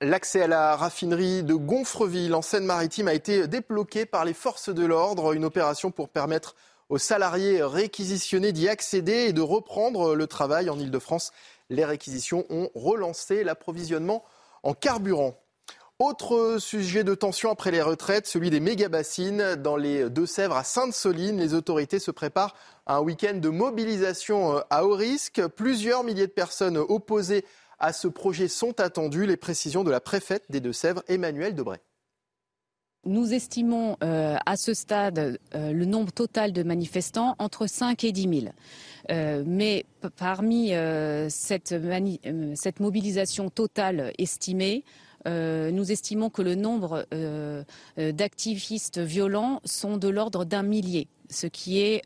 L'accès à la raffinerie de Gonfreville en Seine-Maritime a été débloqué par les forces de l'ordre, une opération pour permettre aux salariés réquisitionnés d'y accéder et de reprendre le travail en Ile-de-France. Les réquisitions ont relancé l'approvisionnement en carburant. Autre sujet de tension après les retraites, celui des méga-bassines. Dans les Deux-Sèvres, à Sainte-Soline, les autorités se préparent à un week-end de mobilisation euh, à haut risque. Plusieurs milliers de personnes opposées à ce projet sont attendues. Les précisions de la préfète des Deux-Sèvres, Emmanuel Debray. Nous estimons euh, à ce stade euh, le nombre total de manifestants entre 5 et 10 000. Euh, mais parmi cette, mobilisation totale estimée, nous estimons que le nombre d'activistes violents sont de l'ordre d'un millier ce qui est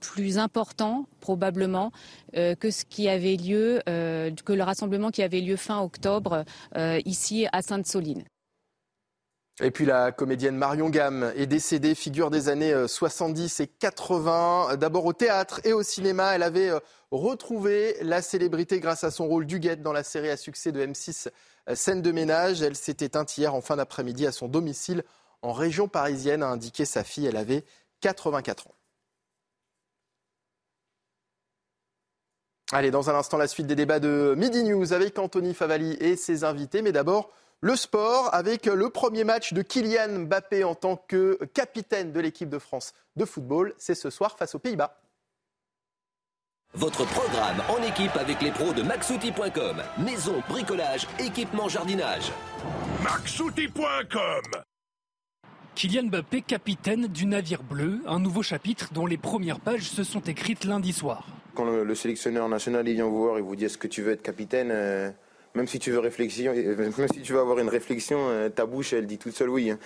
plus important probablement que ce qui avait lieu, que le rassemblement qui avait lieu fin octobre ici à Sainte-Soline. Et puis la comédienne Marion Gamme est décédée, figure des années 70 et 80. D'abord au théâtre et au cinéma, elle avait retrouvé la célébrité grâce à son rôle d'Huguette dans la série à succès de M6 Scène de ménage. Elle s'est éteinte hier en fin d'après-midi à son domicile en région parisienne, a indiqué sa fille. Elle avait 84 ans. Allez, dans un instant, la suite des débats de Midi News avec Anthony Favali et ses invités. Mais d'abord, le sport avec le premier match de Kylian Mbappé en tant que capitaine de l'équipe de France de football. C'est ce soir face aux Pays-Bas. Votre programme en équipe avec les pros de maxouti.com. Maison, bricolage, équipement, jardinage. Maxouti.com Kylian Mbappé, capitaine du navire bleu, un nouveau chapitre dont les premières pages se sont écrites lundi soir. Quand le, sélectionneur national vient vous voir et vous dit est-ce que tu veux être capitaine euh, même si tu veux réflexion, euh, même si tu veux avoir une réflexion, euh, ta bouche, elle dit toute seule oui. Hein.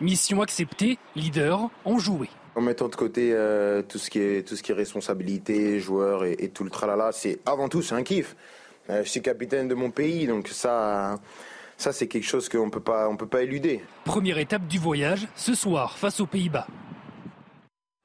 Mission acceptée, leader, enjoué. En mettant de côté euh, tout ce qui est tout ce qui est responsabilité, joueur et, tout le tralala, c'est avant tout c'est un kiff. je suis capitaine de mon pays, donc ça. Ça, c'est quelque chose qu'on peut pas, on peut pas éluder. Première étape du voyage, ce soir, face aux Pays-Bas.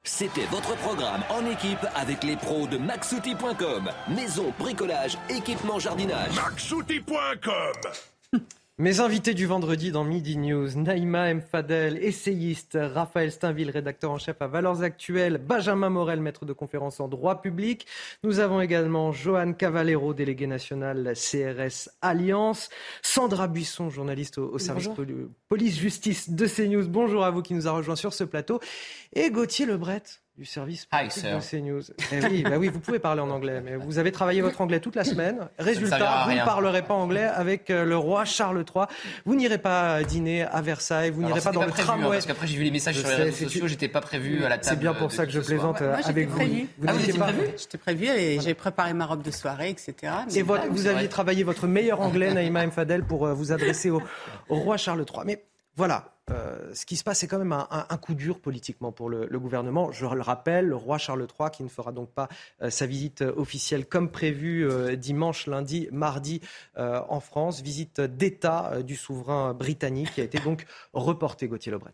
C'était votre programme en équipe avec les pros de maxouti.com. Maison, bricolage, équipement, jardinage. Maxouti.com Mes invités du vendredi dans Midi News, Naïma M. Fadel, essayiste, Raphaël Steinville, rédacteur en chef à Valeurs Actuelles, Benjamin Morel, maître de conférence en droit public. Nous avons également Johan Cavallero, délégué national CRS Alliance, Sandra Buisson, journaliste au, service police-justice de CNews. Bonjour à vous qui nous a rejoint sur ce plateau. Et Gauthier Lebret, du service politique de CNews. Eh oui, bah oui, vous pouvez parler en anglais, mais vous avez travaillé votre anglais toute la semaine. Résultat, vous ne parlerez pas anglais avec euh, le roi Charles III. Vous n'irez pas dîner à Versailles, vous n'irez pas dans le prévu, tramway. Hein, parce qu'après, j'ai vu les messages sur les réseaux sociaux, j'étais pas prévu à la table. C'est bien pour ça que je plaisante euh, avec vous. Vous ah, vous prévu J'étais prévu et j'ai préparé ma robe de soirée, etc. Et vous aviez travaillé votre meilleur anglais, Naïma M. Fadel, pour euh, vous adresser au, au roi Charles III. Mais voilà, euh, ce qui se passe, c'est quand même un, coup dur politiquement pour le, gouvernement. Je le rappelle, le roi Charles III, qui ne fera donc pas euh, sa visite officielle comme prévu euh, dimanche, lundi, mardi en France, visite d'État du souverain britannique qui a été donc reportée, Gauthier Lebret.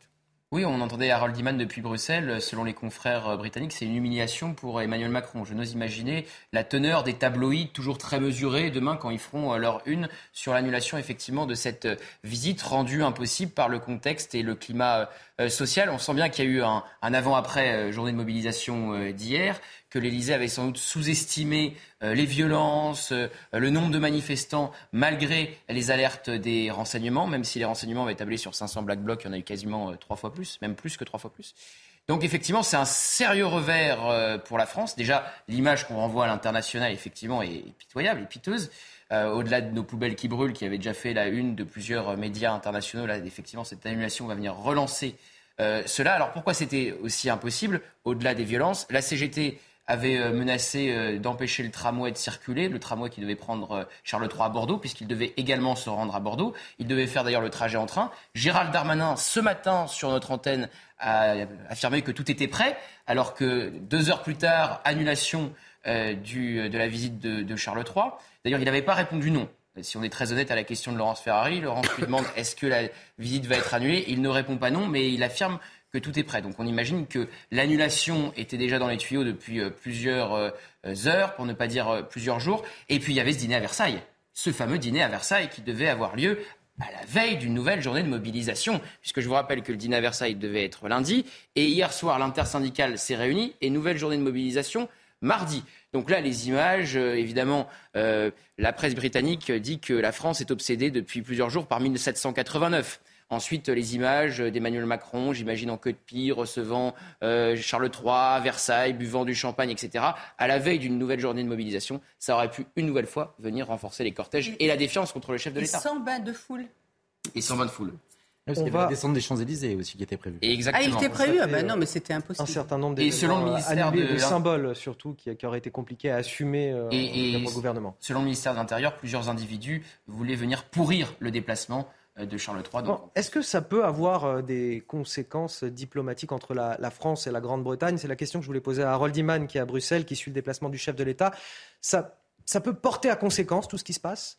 Oui, on entendait Harold Iman depuis Bruxelles. Selon les confrères euh, britanniques, c'est une humiliation pour Emmanuel Macron. Je n'ose imaginer la teneur des tabloïds toujours très mesurés demain quand ils feront euh, leur une sur l'annulation effectivement de cette euh, visite rendue impossible par le contexte et le climat social. On sent bien qu'il y a eu un, avant-après journée de mobilisation d'hier que l'Élysée avait sans doute sous-estimé euh, les violences, euh, le nombre de manifestants, malgré les alertes des renseignements, même si les renseignements avaient tablé sur 500 Black Blocs, il y en a eu quasiment euh, trois fois plus, même plus que trois fois plus. Donc effectivement, c'est un sérieux revers pour la France. Déjà, l'image qu'on renvoie à l'international, effectivement, est pitoyable et piteuse. Au-delà de nos poubelles qui brûlent, qui avaient déjà fait la une de plusieurs médias internationaux, là, effectivement, cette annulation va venir relancer cela. Alors pourquoi c'était aussi impossible? Au-delà des violences, la CGT avait euh, menacé euh, d'empêcher le tramway de circuler, le tramway qui devait prendre euh, Charles III à Bordeaux, puisqu'il devait également se rendre à Bordeaux. Il devait faire d'ailleurs le trajet en train. Gérald Darmanin, ce matin, sur notre antenne, a affirmé que tout était prêt, alors que deux heures plus tard, annulation du, de la visite de, de Charles III. D'ailleurs, il n'avait pas répondu non. Si on est très honnête à la question de Laurence Ferrari, Laurence lui demande est-ce que la visite va être annulée? Il ne répond pas non, mais il affirme que tout est prêt. Donc on imagine que l'annulation était déjà dans les tuyaux depuis euh, plusieurs euh, heures, pour ne pas dire euh, plusieurs jours. Et puis il y avait ce dîner à Versailles, ce fameux dîner à Versailles qui devait avoir lieu à la veille d'une nouvelle journée de mobilisation, puisque je vous rappelle que le dîner à Versailles devait être lundi, et hier soir l'intersyndicale s'est réunie, et nouvelle journée de mobilisation mardi. Donc là, les images, évidemment, la presse britannique dit que la France est obsédée depuis plusieurs jours par 1789. Ensuite, les images d'Emmanuel Macron, j'imagine en queue de pie, recevant euh, Charles III, Versailles, buvant du champagne, etc. À la veille d'une nouvelle journée de mobilisation, ça aurait pu une nouvelle fois venir renforcer les cortèges et, la défiance contre le chef de l'État. Et sans bain de foule. Et sans bain de foule. Parce qu'il y avait la descente des Champs-Élysées aussi qui était prévue. Exactement. Ah, il était prévu ah, bah non, mais c'était impossible. Un certain nombre et selon le ministère de, symboles, surtout, qui, qui auraient été compliqués à assumer euh, et, le gouvernement. Selon le ministère de l'Intérieur, plusieurs individus voulaient venir pourrir le déplacement euh, de Charles III. Est-ce que ça peut avoir euh, des conséquences diplomatiques entre la, France et la Grande-Bretagne? C'est la question que je voulais poser à Harold Iman, qui est à Bruxelles, qui suit le déplacement du chef de l'État. Ça, ça peut porter à conséquence tout ce qui se passe?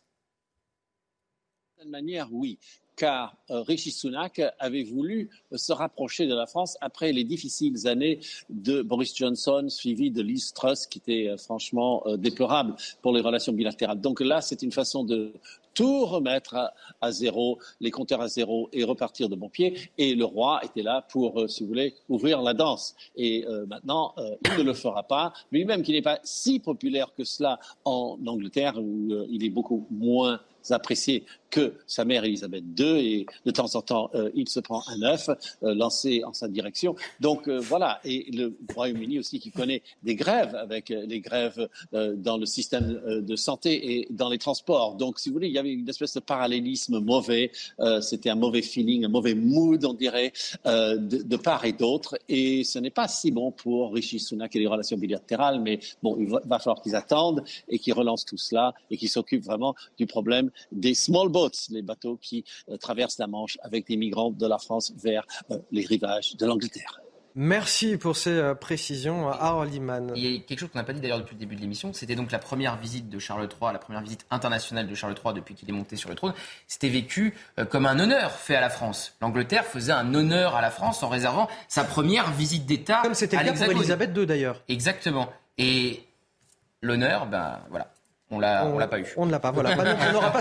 D'une manière, oui car euh, Rishi Sunak avait voulu se rapprocher de la France après les difficiles années de Boris Johnson, suivi de Liz Truss, qui était franchement déplorable pour les relations bilatérales. Donc là, c'est une façon de tout remettre à, zéro, les compteurs à zéro et repartir de bon pied. Et le roi était là pour, euh, si vous voulez, ouvrir la danse. Et euh, maintenant, euh, il ne le fera pas. Lui-même, qui n'est pas si populaire que cela en Angleterre, où il est beaucoup moins apprécié que sa mère Elisabeth II et de temps en temps il se prend un œuf lancé en sa direction. Donc voilà, et le Royaume-Uni aussi qui connaît des grèves avec les grèves dans le système de santé et dans les transports. Donc si vous voulez, il y avait une espèce de parallélisme mauvais. Euh, c'était un mauvais feeling, un mauvais mood, on dirait, euh, de, part et d'autre. Et ce n'est pas si bon pour Rishi Sunak et les relations bilatérales, mais bon, il va, falloir qu'ils attendent et qu'ils relancent tout cela et qu'ils s'occupent vraiment du problème des small boats, les bateaux qui euh, traversent la Manche avec des migrants de la France vers les rivages de l'Angleterre. Merci pour ces euh, précisions, Harold Iman. Il y a quelque chose qu'on n'a pas dit d'ailleurs depuis le début de l'émission. C'était donc la première visite de Charles III, la première visite internationale de Charles III depuis qu'il est monté sur le trône. C'était vécu euh, comme un honneur fait à la France. L'Angleterre faisait un honneur à la France en réservant sa première visite d'État. Comme c'était le cas pour Elisabeth II d'ailleurs. Exactement. Et l'honneur, ben voilà, on l'a, on, l'a pas eu. On ne l'a pas. Voilà. on n'aura pas,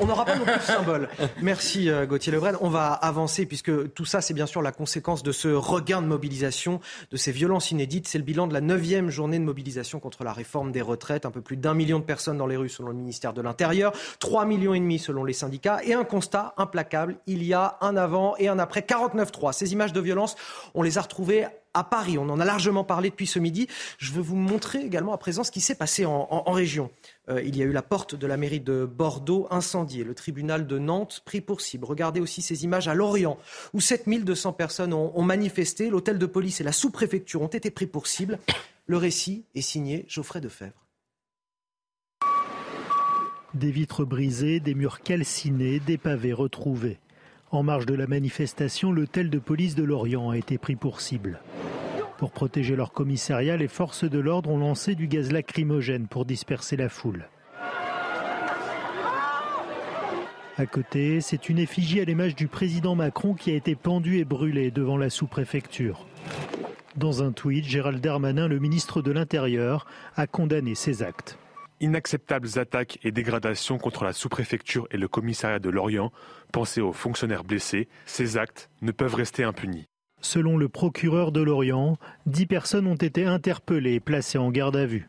on n'aura pas non plus symbole. Merci euh, Gauthier Lebret. On va avancer puisque tout ça, c'est bien sûr la conséquence de ce regain de mobilisation, de ces violences inédites. C'est le bilan de la neuvième journée de mobilisation contre la réforme des retraites. Un peu plus d'un million de personnes dans les rues selon le ministère de l'Intérieur, trois millions et demi selon les syndicats et un constat implacable. Il y a un avant et un après 49-3. Ces images de violence, on les a retrouvées à Paris. On en a largement parlé depuis ce midi. Je veux vous montrer également à présent ce qui s'est passé en, région. Euh, il y a eu la porte de la mairie de Bordeaux incendiée, le tribunal de Nantes pris pour cible. Regardez aussi ces images à Lorient, où 7200 personnes ont, ont manifesté. L'hôtel de police et la sous-préfecture ont été pris pour cible. Le récit est signé Geoffrey Defebvre. Des vitres brisées, des murs calcinés, des pavés retrouvés. En marge de la manifestation, l'hôtel de police de Lorient a été pris pour cible. Pour protéger leur commissariat, les forces de l'ordre ont lancé du gaz lacrymogène pour disperser la foule. À côté, c'est une effigie à l'image du président Macron qui a été pendue et brûlée devant la sous-préfecture. Dans un tweet, Gérald Darmanin, le ministre de l'Intérieur, a condamné ces actes. Inacceptables attaques et dégradations contre la sous-préfecture et le commissariat de Lorient. Pensez aux fonctionnaires blessés. Ces actes ne peuvent rester impunis. Selon le procureur de Lorient, dix personnes ont été interpellées et placées en garde à vue.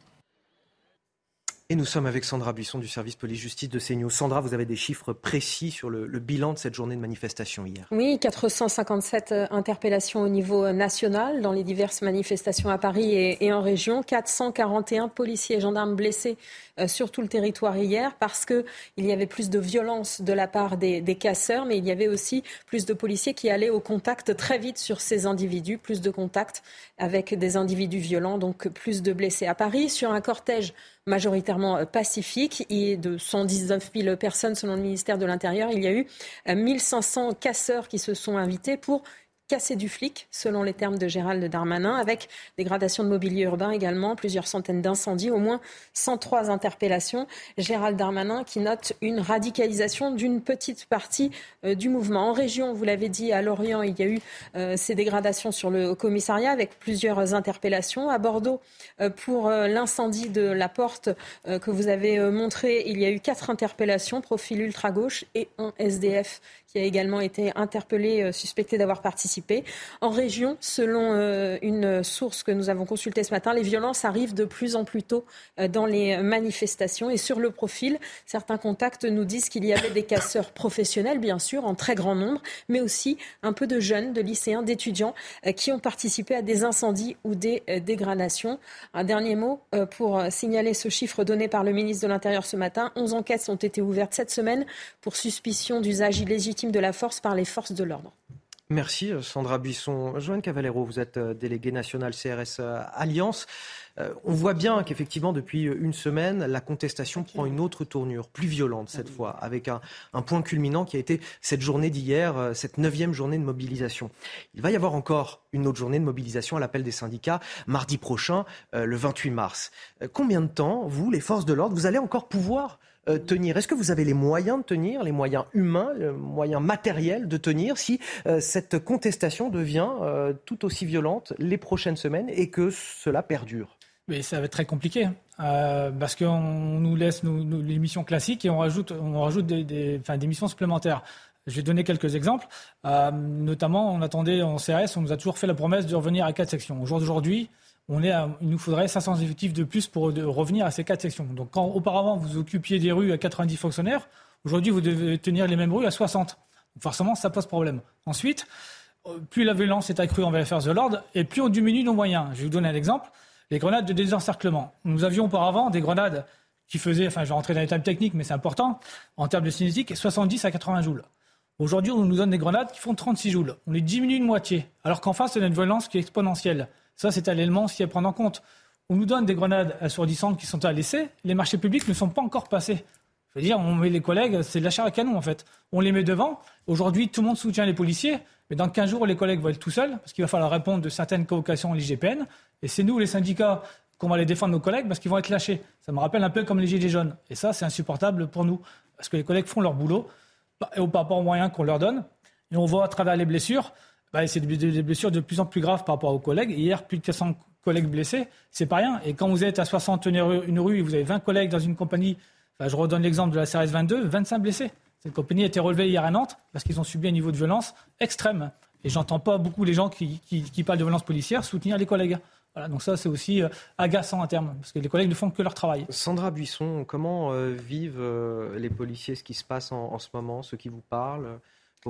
Et nous sommes avec Sandra Buisson du service police-justice de CNews. Sandra, vous avez des chiffres précis sur le, bilan de cette journée de manifestation hier Oui, 457 euh, interpellations au niveau euh, national dans les diverses manifestations à Paris et, en région. 441 policiers et gendarmes blessés euh, sur tout le territoire hier parce qu'il y avait plus de violence de la part des, des, casseurs, mais il y avait aussi plus de policiers qui allaient au contact très vite sur ces individus, plus de contacts avec des individus violents, donc plus de blessés. À Paris, sur un cortège majoritairement euh, pacifique et de 119 000 personnes selon le ministère de l'Intérieur. Il y a eu 1500 euh, casseurs qui se sont invités pour casser du flic, selon les termes de Gérald Darmanin, avec dégradation de mobilier urbain également, plusieurs centaines d'incendies, au moins 103 interpellations. Gérald Darmanin qui note une radicalisation d'une petite partie euh, du mouvement. En région, vous l'avez dit, à Lorient, il y a eu euh, ces dégradations sur le commissariat avec plusieurs interpellations. À Bordeaux, euh, pour l'incendie de la porte que vous avez montré, il y a eu quatre interpellations, profil ultra-gauche et un SDF a également été interpellé, euh, suspecté d'avoir participé. En région, selon euh, une source que nous avons consultée ce matin, les violences arrivent de plus en plus tôt euh, dans les manifestations. Et sur le profil, certains contacts nous disent qu'il y avait des casseurs professionnels, bien sûr, en très grand nombre, mais aussi un peu de jeunes, de lycéens, d'étudiants qui ont participé à des incendies ou des dégradations. Un dernier mot pour signaler ce chiffre donné par le ministre de l'Intérieur ce matin. 11 enquêtes ont été ouvertes cette semaine pour suspicion d'usage illégitime de la force par les forces de l'ordre. Merci euh, Sandra Buisson. Joanne Cavallero, vous êtes euh, déléguée nationale CRS euh, Alliance. On voit bien qu'effectivement, depuis une semaine, la contestation prend une autre tournure, plus violente cette fois, avec un, point culminant qui a été cette journée d'hier, cette neuvième journée de mobilisation. Il va y avoir encore une autre journée de mobilisation à l'appel des syndicats mardi prochain, le 28 mars. Combien de temps, vous, les forces de l'ordre, vous allez encore pouvoir euh, tenir Est-ce que vous avez les moyens de tenir, les moyens humains, les moyens matériels de tenir si euh, cette contestation devient euh, tout aussi violente les prochaines semaines et que cela perdure? Mais ça va être très compliqué parce qu'on nous laisse les missions classiques et on rajoute, on rajoute des, des, missions supplémentaires. Je vais donner quelques exemples. notamment, on attendait en CRS, on nous a toujours fait la promesse de revenir à quatre sections. Aujourd'hui, on il nous faudrait 500 effectifs de plus pour revenir à ces quatre sections. Donc quand auparavant vous occupiez des rues à 90 fonctionnaires, aujourd'hui vous devez tenir les mêmes rues à 60. forcément, ça pose problème. Ensuite, euh, plus la violence est accrue envers les forces de l'ordre, et plus on diminue nos moyens. Je vais vous donner un exemple. Les grenades de désencerclement. Nous avions auparavant des grenades qui faisaient, enfin je vais rentrer dans les termes techniques, mais c'est important, en termes de cinétique, 70 à 80 joules. Aujourd'hui, on nous donne des grenades qui font 36 joules. On les diminue de moitié, alors qu'en face, c'est une violence qui est exponentielle. Ça, c'est un élément aussi à prendre en compte. On nous donne des grenades assourdissantes qui sont à laisser. Les marchés publics ne sont pas encore passés. Je veux dire, on met les collègues, c'est de la chair à canon en fait. On les met devant. Aujourd'hui, tout le monde soutient les policiers, mais dans 15 jours, les collègues vont être tout seuls parce qu'il va falloir répondre de certaines convocations à l'IGPN. Et c'est nous, les syndicats, qu'on va aller défendre nos collègues parce qu'ils vont être lâchés. Ça me rappelle un peu comme les Gilets jaunes. Et ça, c'est insupportable pour nous parce que les collègues font leur boulot et au rapport aux moyens qu'on leur donne. Et on voit à travers les blessures bah, c'est des blessures de plus en plus graves par rapport aux collègues. Hier, plus de 400 collègues blessés, c'est pas rien. Et quand vous êtes à 60 une rue et vous avez 20 collègues dans une compagnie, je redonne l'exemple de la CRS 22, 25 blessés. Cette compagnie a été relevée hier à Nantes parce qu'ils ont subi un niveau de violence extrême. Et j'entends pas beaucoup les gens qui, parlent de violence policière soutenir les collègues. Voilà, donc ça, c'est aussi euh, agaçant à terme, parce que les collègues ne font que leur travail. Sandra Buisson, comment euh, vivent euh, les policiers ce qui se passe en ce moment, ceux qui vous parlent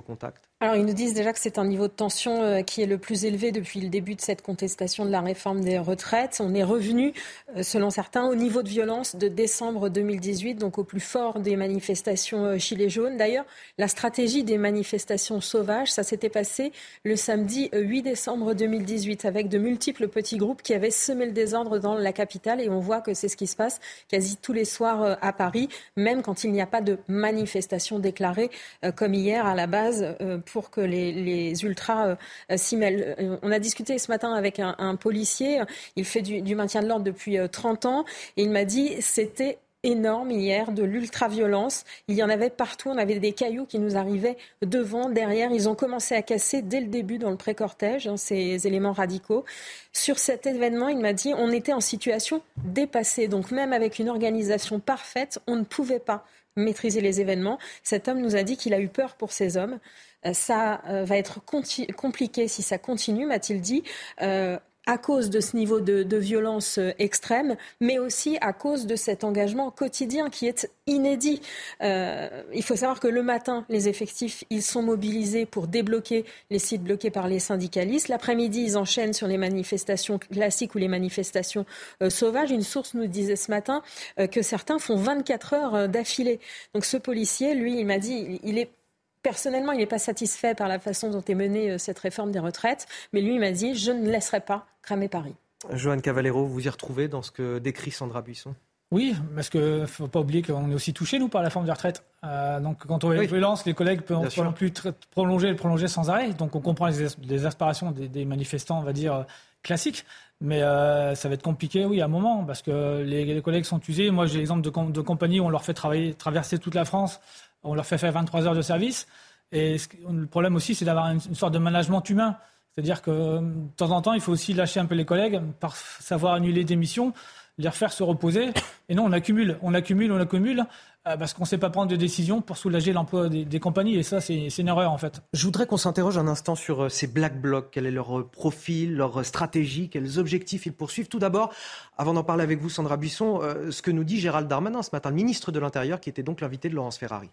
contact Alors, ils nous disent déjà que c'est un niveau de tension euh, qui est le plus élevé depuis le début de cette contestation de la réforme des retraites. On est revenu, euh, selon certains, au niveau de violence de décembre 2018, donc au plus fort des manifestations Gilets euh, jaunes. D'ailleurs, la stratégie des manifestations sauvages, ça s'était passé le samedi 8 décembre 2018, avec de multiples petits groupes qui avaient semé le désordre dans la capitale. Et on voit que c'est ce qui se passe quasi tous les soirs à Paris, même quand il n'y a pas de manifestation déclarée, comme hier à la base pour que les, ultras euh, s'y mêlent. Euh, on a discuté ce matin avec un, policier, il fait du, maintien de l'ordre depuis 30 ans, et il m'a dit c'était énorme hier, de l'ultra-violence. Il y en avait partout. On avait des cailloux qui nous arrivaient devant, derrière. Ils ont commencé à casser dès le début dans le pré-cortège, hein, ces éléments radicaux. Sur cet événement, il m'a dit on était en situation dépassée. Donc même avec une organisation parfaite, on ne pouvait pas maîtriser les événements. Cet homme nous a dit qu'il a eu peur pour ces hommes. Euh, ça euh, va être compliqué si ça continue, m'a-t-il dit. Euh, à cause de ce niveau de, violence extrême, mais aussi à cause de cet engagement quotidien qui est inédit. Il faut savoir que le matin, les effectifs, ils sont mobilisés pour débloquer les sites bloqués par les syndicalistes. L'après-midi, ils enchaînent sur les manifestations classiques ou les manifestations sauvages. Une source nous disait ce matin que certains font 24 heures d'affilée. Donc ce policier, lui, il m'a dit, il est personnellement, il n'est pas satisfait par la façon dont est menée cette réforme des retraites, mais lui, il m'a dit, je ne laisserai pas cramer Paris. Joanne Cavallero, vous y retrouvez dans ce que décrit Sandra Buisson? Oui, parce qu'il ne faut pas oublier qu'on est aussi touché, nous, par la forme des retraites. Euh, donc, quand on oui. violence, les collègues peuvent pas plus prolonger et prolonger sans arrêt. Donc, on comprend les, aspirations des, manifestants, on va dire, classiques. Mais euh, ça va être compliqué, oui, à un moment, parce que les, collègues sont usés. Moi, j'ai l'exemple de, de compagnies où on leur fait travailler, traverser toute la France, on leur fait faire 23 heures de service. Et le problème aussi, c'est d'avoir une, sorte de management humain. C'est-à-dire que de temps en temps, il faut aussi lâcher un peu les collègues, par savoir annuler des missions, les refaire se reposer. Et non, on accumule, on accumule, on accumule, euh, parce qu'on ne sait pas prendre de décisions pour soulager l'emploi des, compagnies. Et ça, c'est une erreur, en fait. Je voudrais qu'on s'interroge un instant sur euh, ces Black Blocs. Quel est leur euh, profil, leur stratégie, quels objectifs ils poursuivent? Tout d'abord, avant d'en parler avec vous, Sandra Buisson, ce que nous dit Gérald Darmanin ce matin, ministre de l'Intérieur, qui était donc l'invité de Laurence Ferrari.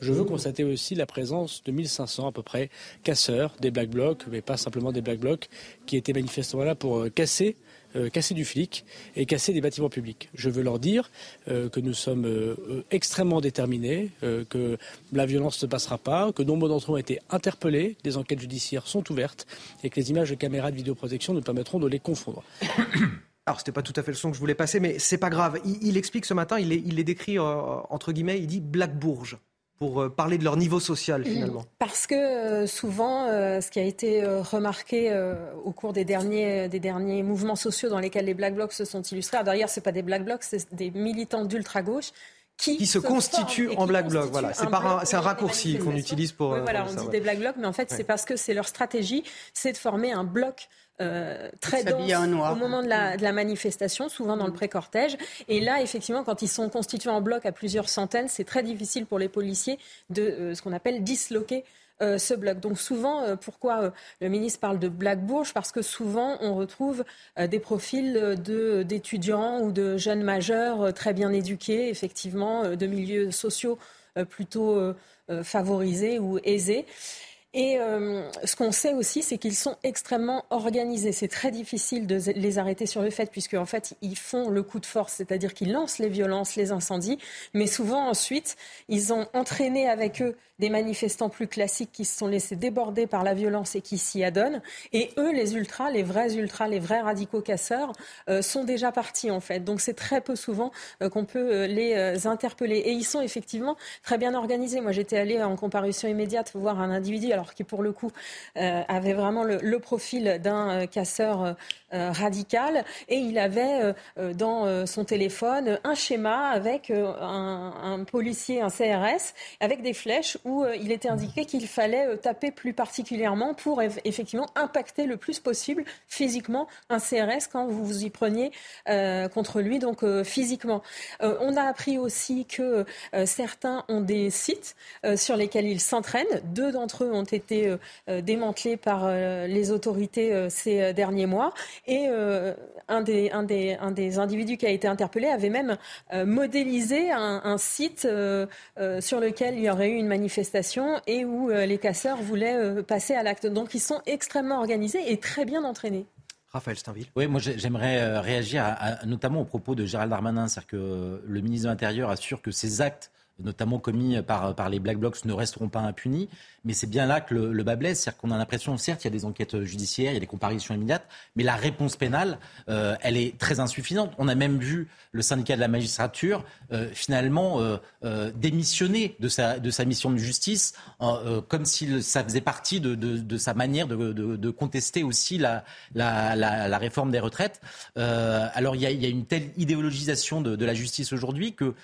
Je veux constater aussi la présence de 1500 à peu près casseurs des Black Blocs, mais pas simplement des Black Blocs, qui étaient manifestement là pour euh, casser euh, casser du flic et casser des bâtiments publics. Je veux leur dire euh, que nous sommes extrêmement déterminés, que la violence ne passera pas, que nombre d'entre eux ont été interpellés, des enquêtes judiciaires sont ouvertes et que les images de caméras de vidéoprotection nous permettront de les confondre. Alors, c'était pas tout à fait le son que je voulais passer, mais c'est pas grave. Il, explique ce matin, il est, il est décrit entre guillemets, il dit Black Bourge pour euh, parler de leur niveau social mm. finalement Parce que euh, souvent, euh, ce qui a été remarqué au cours des derniers, des derniers mouvements sociaux dans lesquels les Black Blocs se sont illustrés, d'ailleurs, ce pas des Black Blocs, c'est des militants d'ultra-gauche qui, se, constituent en Black Bloc. Voilà, c'est un, un, raccourci qu'on utilise pour. Oui, voilà, on dit des Black Blocs, mais en fait, c'est parce que c'est leur stratégie, c'est de former un bloc euh, très dense au moment de la, de la, manifestation, souvent dans le pré-cortège. Et là, effectivement, quand ils sont constitués en bloc à plusieurs centaines, c'est très difficile pour les policiers de euh, ce qu'on appelle disloquer euh, ce bloc. Donc souvent, pourquoi le ministre parle de Black Bourge? Parce que souvent, on retrouve des profils d'étudiants ou de jeunes majeurs très bien éduqués, effectivement, de milieux sociaux plutôt favorisés ou aisés. Et euh, ce qu'on sait aussi, c'est qu'ils sont extrêmement organisés. C'est très difficile de les arrêter sur le fait, puisque en fait, ils font le coup de force, c'est-à-dire qu'ils lancent les violences, les incendies, mais souvent ensuite, ils ont entraîné avec eux des manifestants plus classiques qui se sont laissés déborder par la violence et qui s'y adonnent. Et eux, les ultras, les vrais ultras, les vrais radicaux casseurs, euh, sont déjà partis en fait. Donc c'est très peu souvent euh, qu'on peut les interpeller. Et ils sont effectivement très bien organisés. Moi, j'étais allée en comparution immédiate voir un individu. Qui pour le coup euh, avait vraiment le, profil d'un euh, casseur euh, radical, et il avait dans son téléphone un schéma avec un, policier, un CRS, avec des flèches où il était indiqué qu'il fallait taper plus particulièrement pour effectivement impacter le plus possible physiquement un CRS quand vous vous y preniez contre lui, donc physiquement. on a appris aussi que certains ont des sites sur lesquels ils s'entraînent. Deux d'entre eux ont été euh, euh, démantelés par euh, les autorités ces derniers mois. Et un des, un, des, un, des, individus qui a été interpellé avait même modélisé un, site sur lequel il y aurait eu une manifestation et où les casseurs voulaient passer à l'acte. Donc ils sont extrêmement organisés et très bien entraînés. Raphaël Steinville. Oui, moi j'aimerais réagir notamment au propos de Gérald Darmanin, c'est-à-dire que le ministre de l'Intérieur assure que ces actes notamment commis par, par les Black Blocs, ne resteront pas impunis. Mais c'est bien là que le, le bas blesse, c'est-à-dire qu'on a l'impression, certes, il y a des enquêtes judiciaires, il y a des comparaisons immédiates, mais la réponse pénale, euh, elle est très insuffisante. On a même vu le syndicat de la magistrature euh, finalement euh, démissionner de sa, de sa mission de justice, comme si ça faisait partie de, de, sa manière de, de, contester aussi la, la, la, réforme des retraites. alors il y, a, il y, a, une telle idéologisation de la justice aujourd'hui que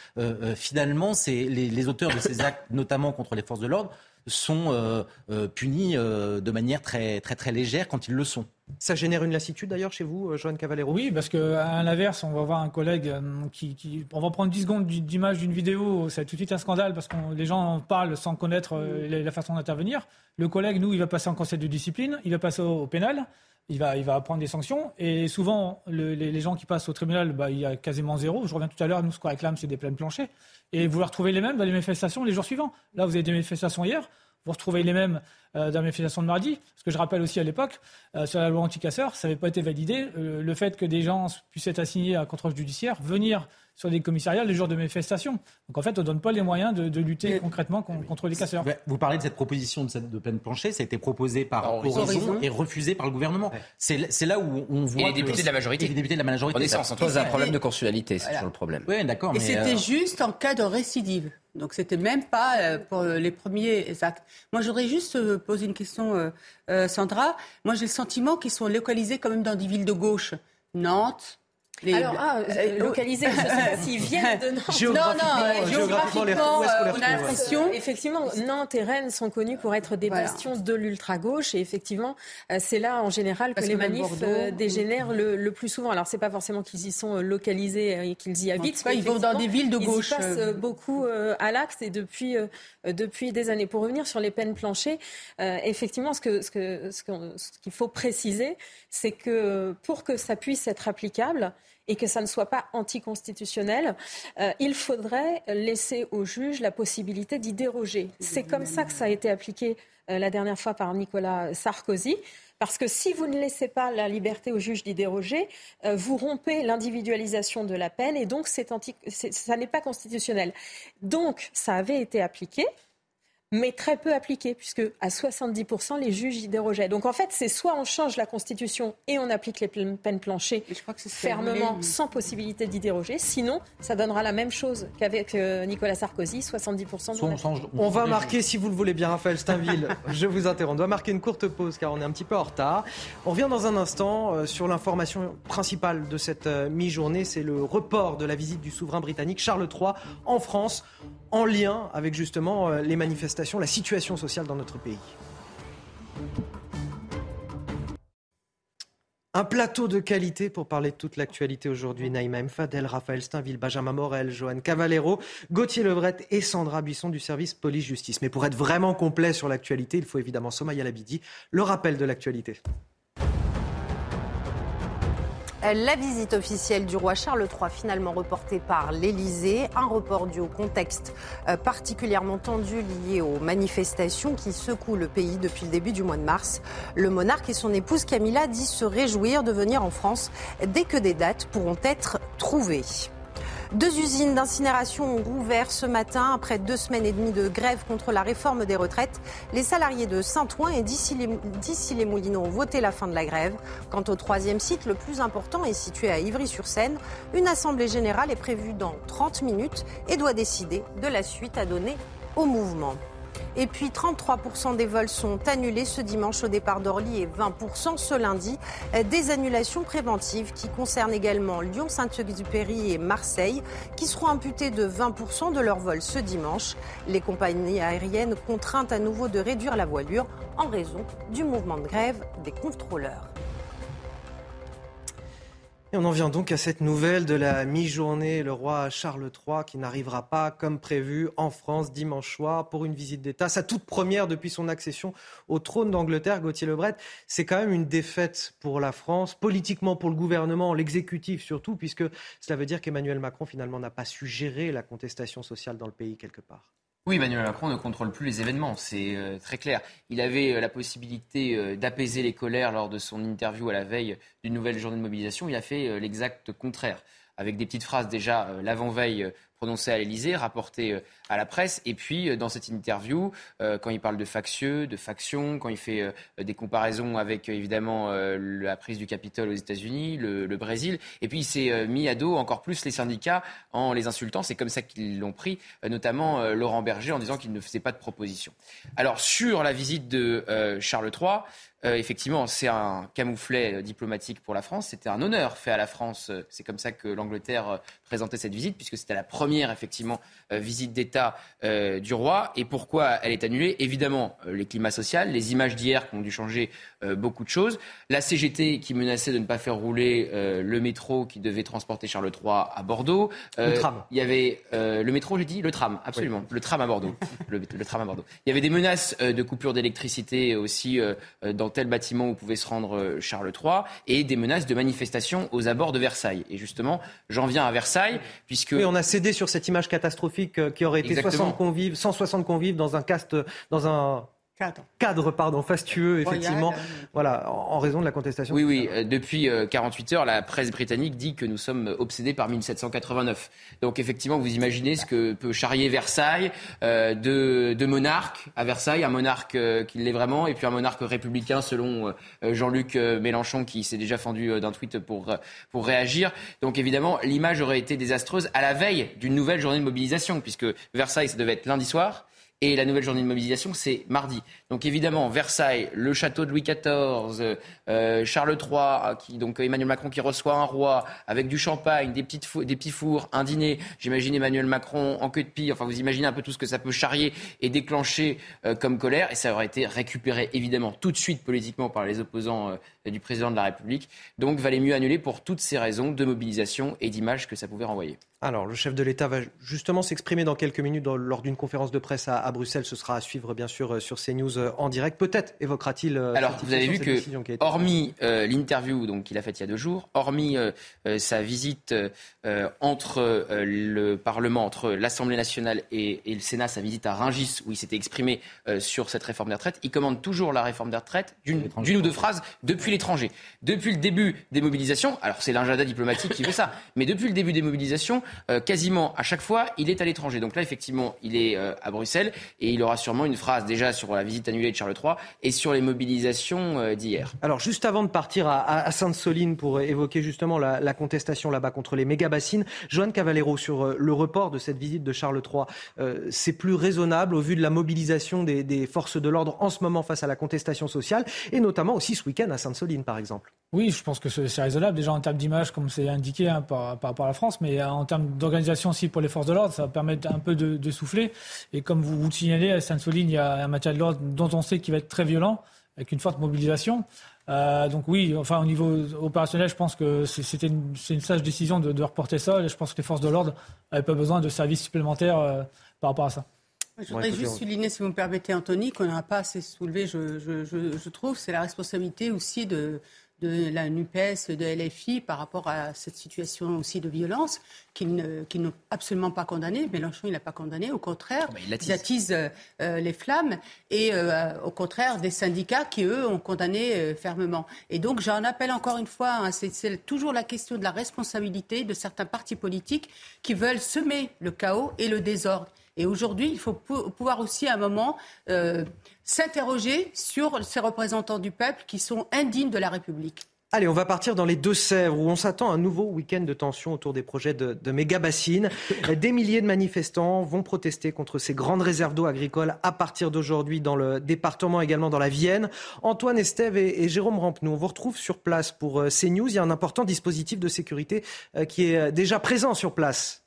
finalement, c'est les, les auteurs de ces actes, notamment contre les forces de l'ordre, sont euh, euh, punis euh, de manière très, très, très légère quand ils le sont. Ça génère une lassitude d'ailleurs chez vous, Joanne Cavallero? Oui, parce qu'à l'inverse, on va voir un collègue qui, On va prendre 10 secondes d'image d'une vidéo, c'est tout de suite un scandale parce que les gens parlent sans connaître la façon d'intervenir. Le collègue, nous, il va passer en conseil de discipline, il va passer au, pénal, il va, il va prendre des sanctions. Et souvent, les, gens qui passent au tribunal, bah, il y a quasiment zéro. Je reviens tout à l'heure, nous, ce qu'on réclame, c'est des pleines planchers et vous retrouvez les mêmes dans les manifestations les jours suivants. Là, vous avez des manifestations hier, vous retrouvez les mêmes euh, dans les manifestations de mardi. Ce que je rappelle aussi à l'époque, euh, sur la loi anti-casseurs, ça n'avait pas été validé. Euh, le fait que des gens puissent être assignés à contrôle judiciaire, venir sur des commissariats les jours de manifestation. Donc en fait, on ne donne pas les moyens de, lutter concrètement contre les casseurs. Vous parlez de cette proposition de, de peine plancher, ça a été proposé par Horizon, et refusé par le gouvernement. C'est là où on voit. Et les députés de la majorité. les députés de la majorité. Ça pose un problème de consualité, c'est toujours le problème. Oui, d'accord. Et c'était juste en cas de récidive. Donc c'était même pas pour les premiers actes. Moi j'aurais juste posé une question, Sandra. Moi j'ai le sentiment qu'ils sont localisés quand même dans des villes de gauche. Nantes, alors, ah, euh, euh, localisés, je sais pas s'ils viennent de Nantes. non, non, géographiquement, euh, on a l'impression. Effectivement, Nantes et Rennes sont connus pour être des bastions de l'ultra-gauche. Et effectivement, c'est là, en général, que les manifs dégénèrent le, plus souvent. Alors, c'est pas forcément qu'ils y sont localisés et qu'ils y habitent. ils vont dans des villes de gauche. Ils y passent beaucoup à l'axe et depuis, depuis des années. Pour revenir sur les peines planchées, effectivement, ce qu'il ce que, ce qu'il faut préciser, c'est que pour que ça puisse être applicable, et que ça ne soit pas anticonstitutionnel, euh, il faudrait laisser au juge la possibilité d'y déroger. C'est comme ça que ça a été appliqué euh, la dernière fois par Nicolas Sarkozy. Parce que si vous ne laissez pas la liberté au juge d'y déroger, euh, vous rompez l'individualisation de la peine et donc anti, ça n'est pas constitutionnel. Donc ça avait été appliqué mais très peu appliqué, puisque à 70%, les juges y dérogeaient. Donc en fait, c'est soit on change la Constitution et on applique les peines planchées fermement, sans possibilité d'y déroger, sinon ça donnera la même chose qu'avec euh, Nicolas Sarkozy, 70% de on, change, on, va marquer, si vous le voulez bien, Raphaël Steinville, je vous interromps, on doit marquer une courte pause car on est un petit peu en retard. On revient dans un instant euh, sur l'information principale de cette euh, mi-journée, c'est le report de la visite du souverain britannique Charles III en France en lien avec justement euh, les manifestations, la situation sociale dans notre pays. Un plateau de qualité pour parler de toute l'actualité aujourd'hui. Naïma Fadel, Raphaël Steinville, Benjamin Morel, Johan Cavallero, Gauthier Lebret et Sandra Buisson du service police-justice. Mais pour être vraiment complet sur l'actualité, il faut évidemment Somaya Labidi, le rappel de l'actualité. La visite officielle du roi Charles III finalement reportée par l'Élysée, un report dû au contexte euh, particulièrement tendu lié aux manifestations qui secouent le pays depuis le début du mois de mars. Le monarque et son épouse Camilla disent se réjouir de venir en France dès que des dates pourront être trouvées. Deux usines d'incinération ont rouvert ce matin après deux semaines et demie de grève contre la réforme des retraites. Les salariés de Saint-Ouen et d'Issy-les-Moulineaux ont voté la fin de la grève. Quant au troisième site, le plus important est situé à Ivry-sur-Seine. Une assemblée générale est prévue dans 30 minutes et doit décider de la suite à donner au mouvement. Et puis 33% des vols sont annulés ce dimanche au départ d'Orly et 20% ce lundi. Des annulations préventives qui concernent également Lyon, Saint-Exupéry et Marseille qui seront imputées de 20% de leurs vols ce dimanche. Les compagnies aériennes contraintes à nouveau de réduire la voilure en raison du mouvement de grève des contrôleurs. Et on en vient donc à cette nouvelle de la mi-journée, le roi Charles III qui n'arrivera pas comme prévu en France dimanche soir pour une visite d'État, sa toute première depuis son accession au trône d'Angleterre, Gauthier Lebret. C'est quand même une défaite pour la France, politiquement pour le gouvernement, l'exécutif surtout, puisque cela veut dire qu'Emmanuel Macron finalement n'a pas su gérer la contestation sociale dans le pays quelque part. Oui, Emmanuel Macron ne contrôle plus les événements, c'est euh, très clair. Il avait euh, la possibilité euh, d'apaiser les colères lors de son interview à la veille d'une nouvelle journée de mobilisation. Il a fait l'exact contraire, avec des petites phrases déjà l'avant-veille prononcé à l'Elysée, rapporté euh, à la presse. Et puis, euh, dans cette interview, euh, quand il parle de factieux, de factions, quand il fait des comparaisons avec, évidemment, la prise du Capitole aux États-Unis, le, Brésil, et puis il s'est mis à dos encore plus les syndicats en les insultant. C'est comme ça qu'ils l'ont pris, notamment Laurent Berger, en disant qu'il ne faisait pas de proposition. Alors, sur la visite de Charles III, euh, effectivement, c'est un camouflet euh, diplomatique pour la France. C'était un honneur fait à la France. Euh, c'est comme ça que l'Angleterre présentait cette visite, puisque c'était la première, effectivement, visite d'État du roi. Et pourquoi elle est annulée Évidemment, les climats sociaux, les images d'hier qui ont dû changer beaucoup de choses. La CGT qui menaçait de ne pas faire rouler le métro qui devait transporter Charles III à Bordeaux. le tram. Il y avait le métro, j'ai dit, le tram, absolument. Le tram à Bordeaux. le, le, tram à Bordeaux. Il y avait des menaces de coupure d'électricité aussi dans tel bâtiment où pouvait se rendre euh, Charles III, et des menaces de manifestation aux abords de Versailles. Et justement, j'en viens à Versailles, puisque... Oui, on a cédé sur cette image catastrophique euh, qui aurait été 60 convives, 160 convives dans un cast, dans un cadre. pardon, fastueux, effectivement, voilà, en raison de la contestation. Oui, oui, euh, depuis 48 euh, heures, la presse britannique dit que nous sommes obsédés par 1789. Donc, effectivement, vous imaginez ce que peut charrier Versailles euh, de, de monarques à Versailles, un monarque qui l'est vraiment, et puis un monarque républicain, selon Jean-Luc Mélenchon, qui s'est déjà fendu d'un tweet pour, pour réagir. Donc, évidemment, l'image aurait été désastreuse à la veille d'une nouvelle journée de mobilisation, puisque Versailles, ça devait être lundi soir. Et la nouvelle journée de mobilisation, c'est mardi. Donc évidemment, Versailles, le château de Louis XIV, euh, Charles III, qui, donc Emmanuel Macron qui reçoit un roi avec du champagne, des, petites des petits fours, un dîner. J'imagine Emmanuel Macron en queue de pie. Enfin, vous imaginez un peu tout ce que ça peut charrier et déclencher euh, comme colère. Et ça aurait été récupéré évidemment tout de suite politiquement par les opposants euh, du président de la République. Donc, valait mieux annuler pour toutes ces raisons de mobilisation et d'image que ça pouvait renvoyer. Alors, le chef de l'État va justement s'exprimer dans quelques minutes lors d'une conférence de presse à, Bruxelles. Ce sera à suivre, bien sûr, euh, sur CNews euh, en direct. Peut-être évoquera-t-il. Euh, Alors, vous avez vu que, hormis l'interview donc qu'il a faite il y a deux jours, hormis sa visite entre le Parlement, entre l'Assemblée nationale et, le Sénat, sa visite à Rungis, où il s'était exprimé sur cette réforme des retraites, il commande toujours la réforme des retraites d'une ou deux phrases depuis l'étranger. Depuis le début des mobilisations, alors c'est l'agenda diplomatique qui fait ça, mais depuis le début des mobilisations, euh, quasiment à chaque fois, il est à l'étranger. Donc là, effectivement, il est euh, à Bruxelles et il aura sûrement une phrase déjà sur la visite annulée de Charles III et sur les mobilisations euh, d'hier. Alors, juste avant de partir à, Sainte-Soline pour évoquer justement la, contestation là-bas contre les méga-bassines, Joanne Cavallero, sur le report de cette visite de Charles III, c'est plus raisonnable au vu de la mobilisation des, des forces de l'ordre en ce moment face à la contestation sociale et notamment aussi ce week-end à Sainte-Soline, par exemple Oui, je pense que c'est raisonnable déjà en termes d'image, comme c'est indiqué hein, par, par rapport à la France, mais en termes d'organisation aussi pour les forces de l'ordre, ça va permettre un peu de, souffler. Et comme vous, vous le signalez, à Sainte-Soline, il y a un maintien de l'ordre dont on sait qu'il va être très violent, avec une forte mobilisation. Euh, donc oui, enfin au niveau opérationnel, je pense que c'était une, une, sage décision de, reporter ça. Et je pense que les forces de l'ordre n'avaient pas besoin de services supplémentaires euh, par rapport à ça. Je voudrais juste souligner, si vous me permettez, Anthony, qu'on n'a pas assez soulevé, je, je, je trouve, c'est la responsabilité aussi de, de la NUPES, de LFI par rapport à cette situation aussi de violence qu'ils n'ont absolument pas condamné. Mélenchon, il n'a pas condamné. Au contraire, ah, ils attisent euh, les flammes. Et euh, au contraire, des syndicats qui, eux, ont condamné euh, fermement. Et donc, j'en appelle encore une fois, hein, c'est toujours la question de la responsabilité de certains partis politiques qui veulent semer le chaos et le désordre. Et aujourd'hui, il faut pouvoir aussi, à un moment, euh, s'interroger sur ces représentants du peuple qui sont indignes de la République. Allez, on va partir dans les Deux-Sèvres où on s'attend à un nouveau week-end de tension autour des projets de, de méga-bassines. Des milliers de manifestants vont protester contre ces grandes réserves d'eau agricoles à partir d'aujourd'hui dans le département, également dans la Vienne. Antoine Estève et, Jérôme Rampenou, on vous retrouve sur place pour euh, CNews. Il y a un important dispositif de sécurité euh, qui est déjà présent sur place.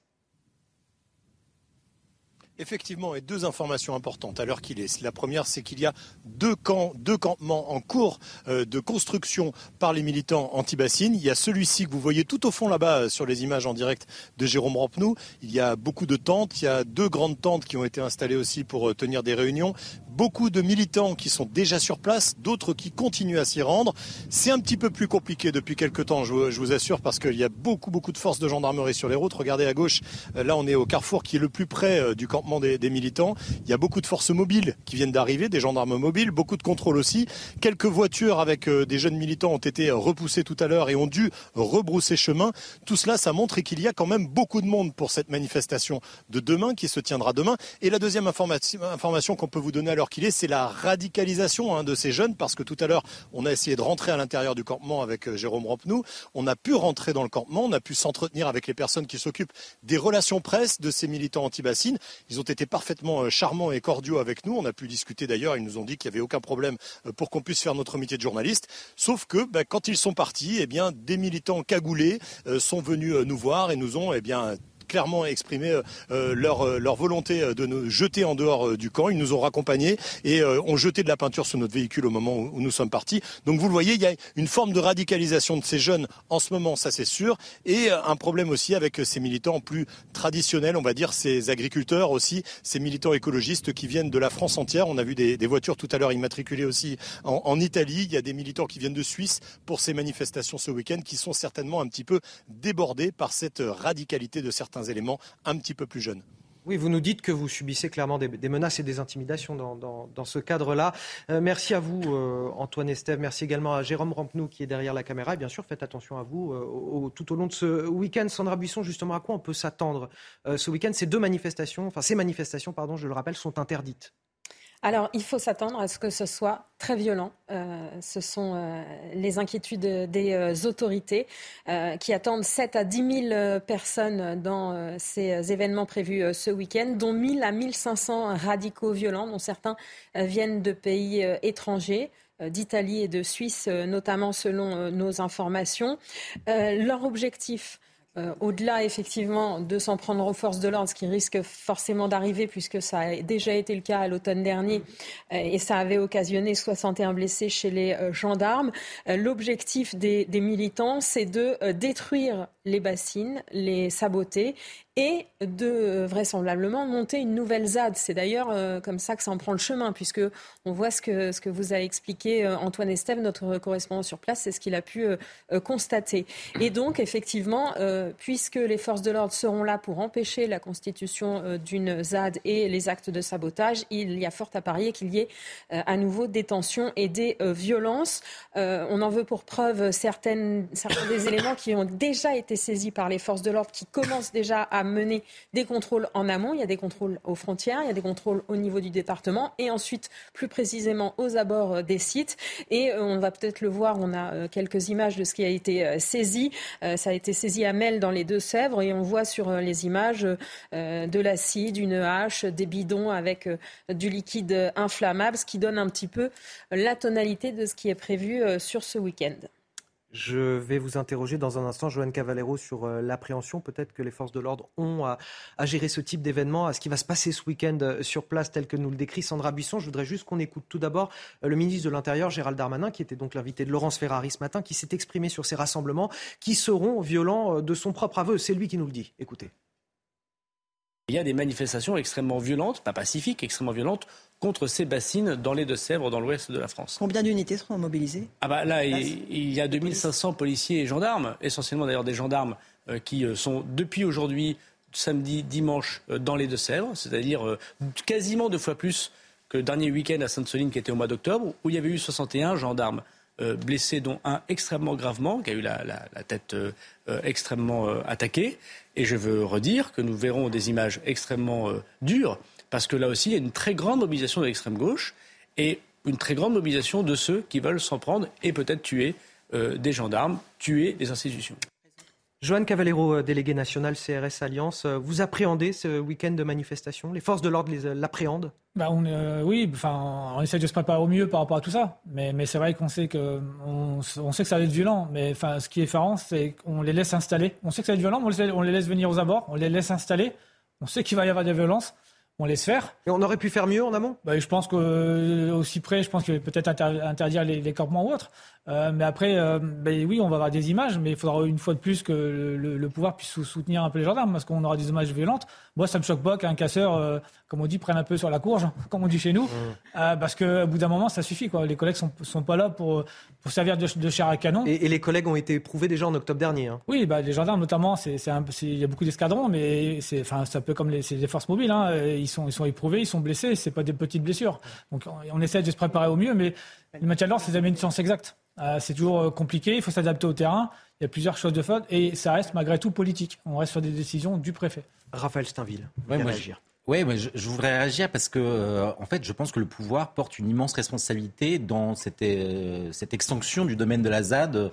Effectivement, et deux informations importantes à l'heure qu'il est. La première, c'est qu'il y a deux camps, deux campements en cours euh, de construction par les militants anti-bassines. Il y a celui-ci que vous voyez tout au fond là-bas euh, sur les images en direct de Jérôme Rampenou. Il y a beaucoup de tentes. Il y a deux grandes tentes qui ont été installées aussi pour euh, tenir des réunions. Beaucoup de militants qui sont déjà sur place, d'autres qui continuent à s'y rendre. C'est un petit peu plus compliqué depuis quelques temps, je vous, assure, parce qu'il y a beaucoup, beaucoup de forces de gendarmerie sur les routes. Regardez à gauche, euh, là on est au carrefour qui est le plus près euh, du campement des, militants. Il y a beaucoup de forces mobiles qui viennent d'arriver, des gendarmes mobiles, beaucoup de contrôles aussi. Quelques voitures avec euh, des jeunes militants ont été repoussées tout à l'heure et ont dû rebrousser chemin. Tout cela, ça montre qu'il y a quand même beaucoup de monde pour cette manifestation de demain qui se tiendra demain. Et la deuxième information qu'on peut vous donner à l'heure qu'il est, c'est la radicalisation hein, de ces jeunes, parce que tout à l'heure, on a essayé de rentrer à l'intérieur du campement avec euh, Jérôme Rampenou. On a pu rentrer dans le campement, on a pu s'entretenir avec les personnes qui s'occupent des relations presse de ces militants anti-bassines. Ils ont été parfaitement euh, charmants et cordiaux avec nous. On a pu discuter d'ailleurs, ils nous ont dit qu'il n'y avait aucun problème euh, pour qu'on puisse faire notre métier de journaliste. Sauf que ben, quand ils sont partis, eh bien, des militants cagoulés sont venus nous voir et nous ont eh clairement exprimé euh, euh, leur, euh, leur volonté de nous jeter en dehors du camp. Ils nous ont raccompagnés et ont jeté de la peinture sur notre véhicule au moment où nous sommes partis. Donc vous le voyez, il y a une forme de radicalisation de ces jeunes en ce moment, ça c'est sûr, et un problème aussi avec ces militants plus traditionnels, on va dire ces agriculteurs aussi, ces militants écologistes qui viennent de la France entière. On a vu des, voitures tout à l'heure immatriculées aussi en, en, Italie. Il y a des militants qui viennent de Suisse pour ces manifestations ce week-end qui sont certainement un petit peu débordés par cette radicalité de certains éléments un petit peu plus jeunes. Oui, vous nous dites que vous subissez clairement des, menaces et des intimidations dans, ce cadre-là. Euh, merci à vous, euh, Antoine Estève. Merci également à Jérôme Rampenou qui est derrière la caméra. Et bien sûr, faites attention à vous euh, tout au long de ce week-end. Sandra Buisson, justement, à quoi on peut s'attendre ce week-end? Ces deux manifestations, enfin ces manifestations, pardon, je le rappelle, sont interdites. Alors, il faut s'attendre à ce que ce soit très violent. Euh, ce sont euh, les inquiétudes des euh, autorités qui attendent 7 à 10 000 personnes dans ces événements prévus ce week-end, dont 1 000 à 1 500 radicaux violents, dont certains viennent de pays étrangers d'Italie et de Suisse, notamment selon nos informations. leur objectif, euh, au-delà, effectivement, de s'en prendre aux forces de l'ordre, ce qui risque forcément d'arriver, puisque ça a déjà été le cas à l'automne dernier, euh, et ça avait occasionné 61 blessés chez les euh, gendarmes. L'objectif des, militants, c'est de détruire les bassines, les saboter et de euh, vraisemblablement monter une nouvelle ZAD. C'est d'ailleurs euh, comme ça que ça en prend le chemin, puisque on voit ce que, ce que vous a expliqué euh, Antoine Estève, notre correspondant sur place, c'est ce qu'il a pu constater. Et donc, effectivement, puisque les forces de l'ordre seront là pour empêcher la constitution d'une ZAD et les actes de sabotage, il y a fort à parier qu'il y ait à nouveau des tensions et des violences. on en veut pour preuve certaines, certains des éléments qui ont déjà été saisis par les forces de l'ordre, qui commencent déjà à mener des contrôles en amont. Il y a des contrôles aux frontières, il y a des contrôles au niveau du département et ensuite, plus précisément, aux abords euh, des sites. Et euh, on va peut-être le voir, on a euh, quelques images de ce qui a été saisi. Ça a été saisi à Mel dans les Deux-Sèvres et on voit sur les images de l'acide, une hache, des bidons avec du liquide inflammable, ce qui donne un petit peu la tonalité de ce qui est prévu sur ce week-end. Je vais vous interroger dans un instant, Joanne Cavallero, sur euh, l'appréhension peut-être que les forces de l'ordre ont à, gérer ce type d'événement, à ce qui va se passer ce week-end euh, sur place tel que nous le décrit Sandra Buisson. Je voudrais juste qu'on écoute tout d'abord euh, le ministre de l'Intérieur, Gérald Darmanin, qui était donc l'invité de Laurence Ferrari ce matin, qui s'est exprimé sur ces rassemblements qui seront violents de son propre aveu. C'est lui qui nous le dit. Écoutez. Il y a des manifestations extrêmement violentes, pas pacifiques, extrêmement violentes, contre ces bassines dans les Deux-Sèvres, dans l'ouest de la France. Combien d'unités seront mobilisées? Ah bah Là, il, y a 2500 policiers et gendarmes, essentiellement d'ailleurs des gendarmes euh, qui euh, sont depuis aujourd'hui, samedi, dimanche, euh, dans les Deux-Sèvres, c'est-à-dire quasiment deux fois plus que le dernier week-end à Sainte-Soline qui était au mois d'octobre, où il y avait eu 61 gendarmes blessés, dont un extrêmement gravement, qui a eu la, la tête extrêmement attaquée. Et je veux redire que nous verrons des images extrêmement euh, dures, parce que là aussi, il y a une très grande mobilisation de l'extrême gauche et une très grande mobilisation de ceux qui veulent s'en prendre et peut-être tuer euh, des gendarmes, tuer des institutions. Joanne Cavallero, euh, délégué national CRS Alliance, vous appréhendez ce week-end de manifestation? Les forces de l'ordre l'appréhendent? Bah on, Oui, enfin, on essaie de se préparer au mieux par rapport à tout ça. Mais, mais c'est vrai qu'on sait que on, sait que ça va être violent. Mais enfin, ce qui est effarant, c'est qu'on les laisse installer. On sait que ça va être violent, mais on les, laisse venir aux abords, on les laisse installer. On sait qu'il va y avoir des violences. on laisse faire. Et on aurait pu faire mieux en amont? Bah, Je pense qu'aussi près, je pense qu'il peut-être interdire les, les campements ou autres. Euh, mais après, euh, ben oui, on va avoir des images, mais il faudra une fois de plus que le, pouvoir puisse soutenir un peu les gendarmes, parce qu'on aura des images violentes. Moi, ça me choque pas qu'un casseur, euh, comme on dit, prenne un peu sur la courge, comme on dit chez nous, mmh. parce qu'au bout d'un moment, ça suffit. Quoi. Les collègues sont, sont pas là pour, pour servir de, chair à canon. Et, les collègues ont été éprouvés déjà en octobre dernier. Hein. Oui, bah, les gendarmes notamment, il y a beaucoup d'escadrons, mais c'est un peu comme les, les forces mobiles. Hein. Ils, sont, ils sont éprouvés, ils sont blessés, c'est pas des petites blessures. Donc on, essaie de se préparer au mieux, mais le maintien de l'ordre, c'est jamais une science exacte. Euh, c'est toujours euh, compliqué, il faut s'adapter au terrain. Il y a plusieurs choses de faute et ça reste malgré tout politique. On reste sur des décisions du préfet. Raphaël Steinville, ouais, moi, réagir. Oui, je, je, voudrais réagir parce que, euh, en fait, je pense que le pouvoir porte une immense responsabilité dans cette, euh, cette extension du domaine de la ZAD. Euh,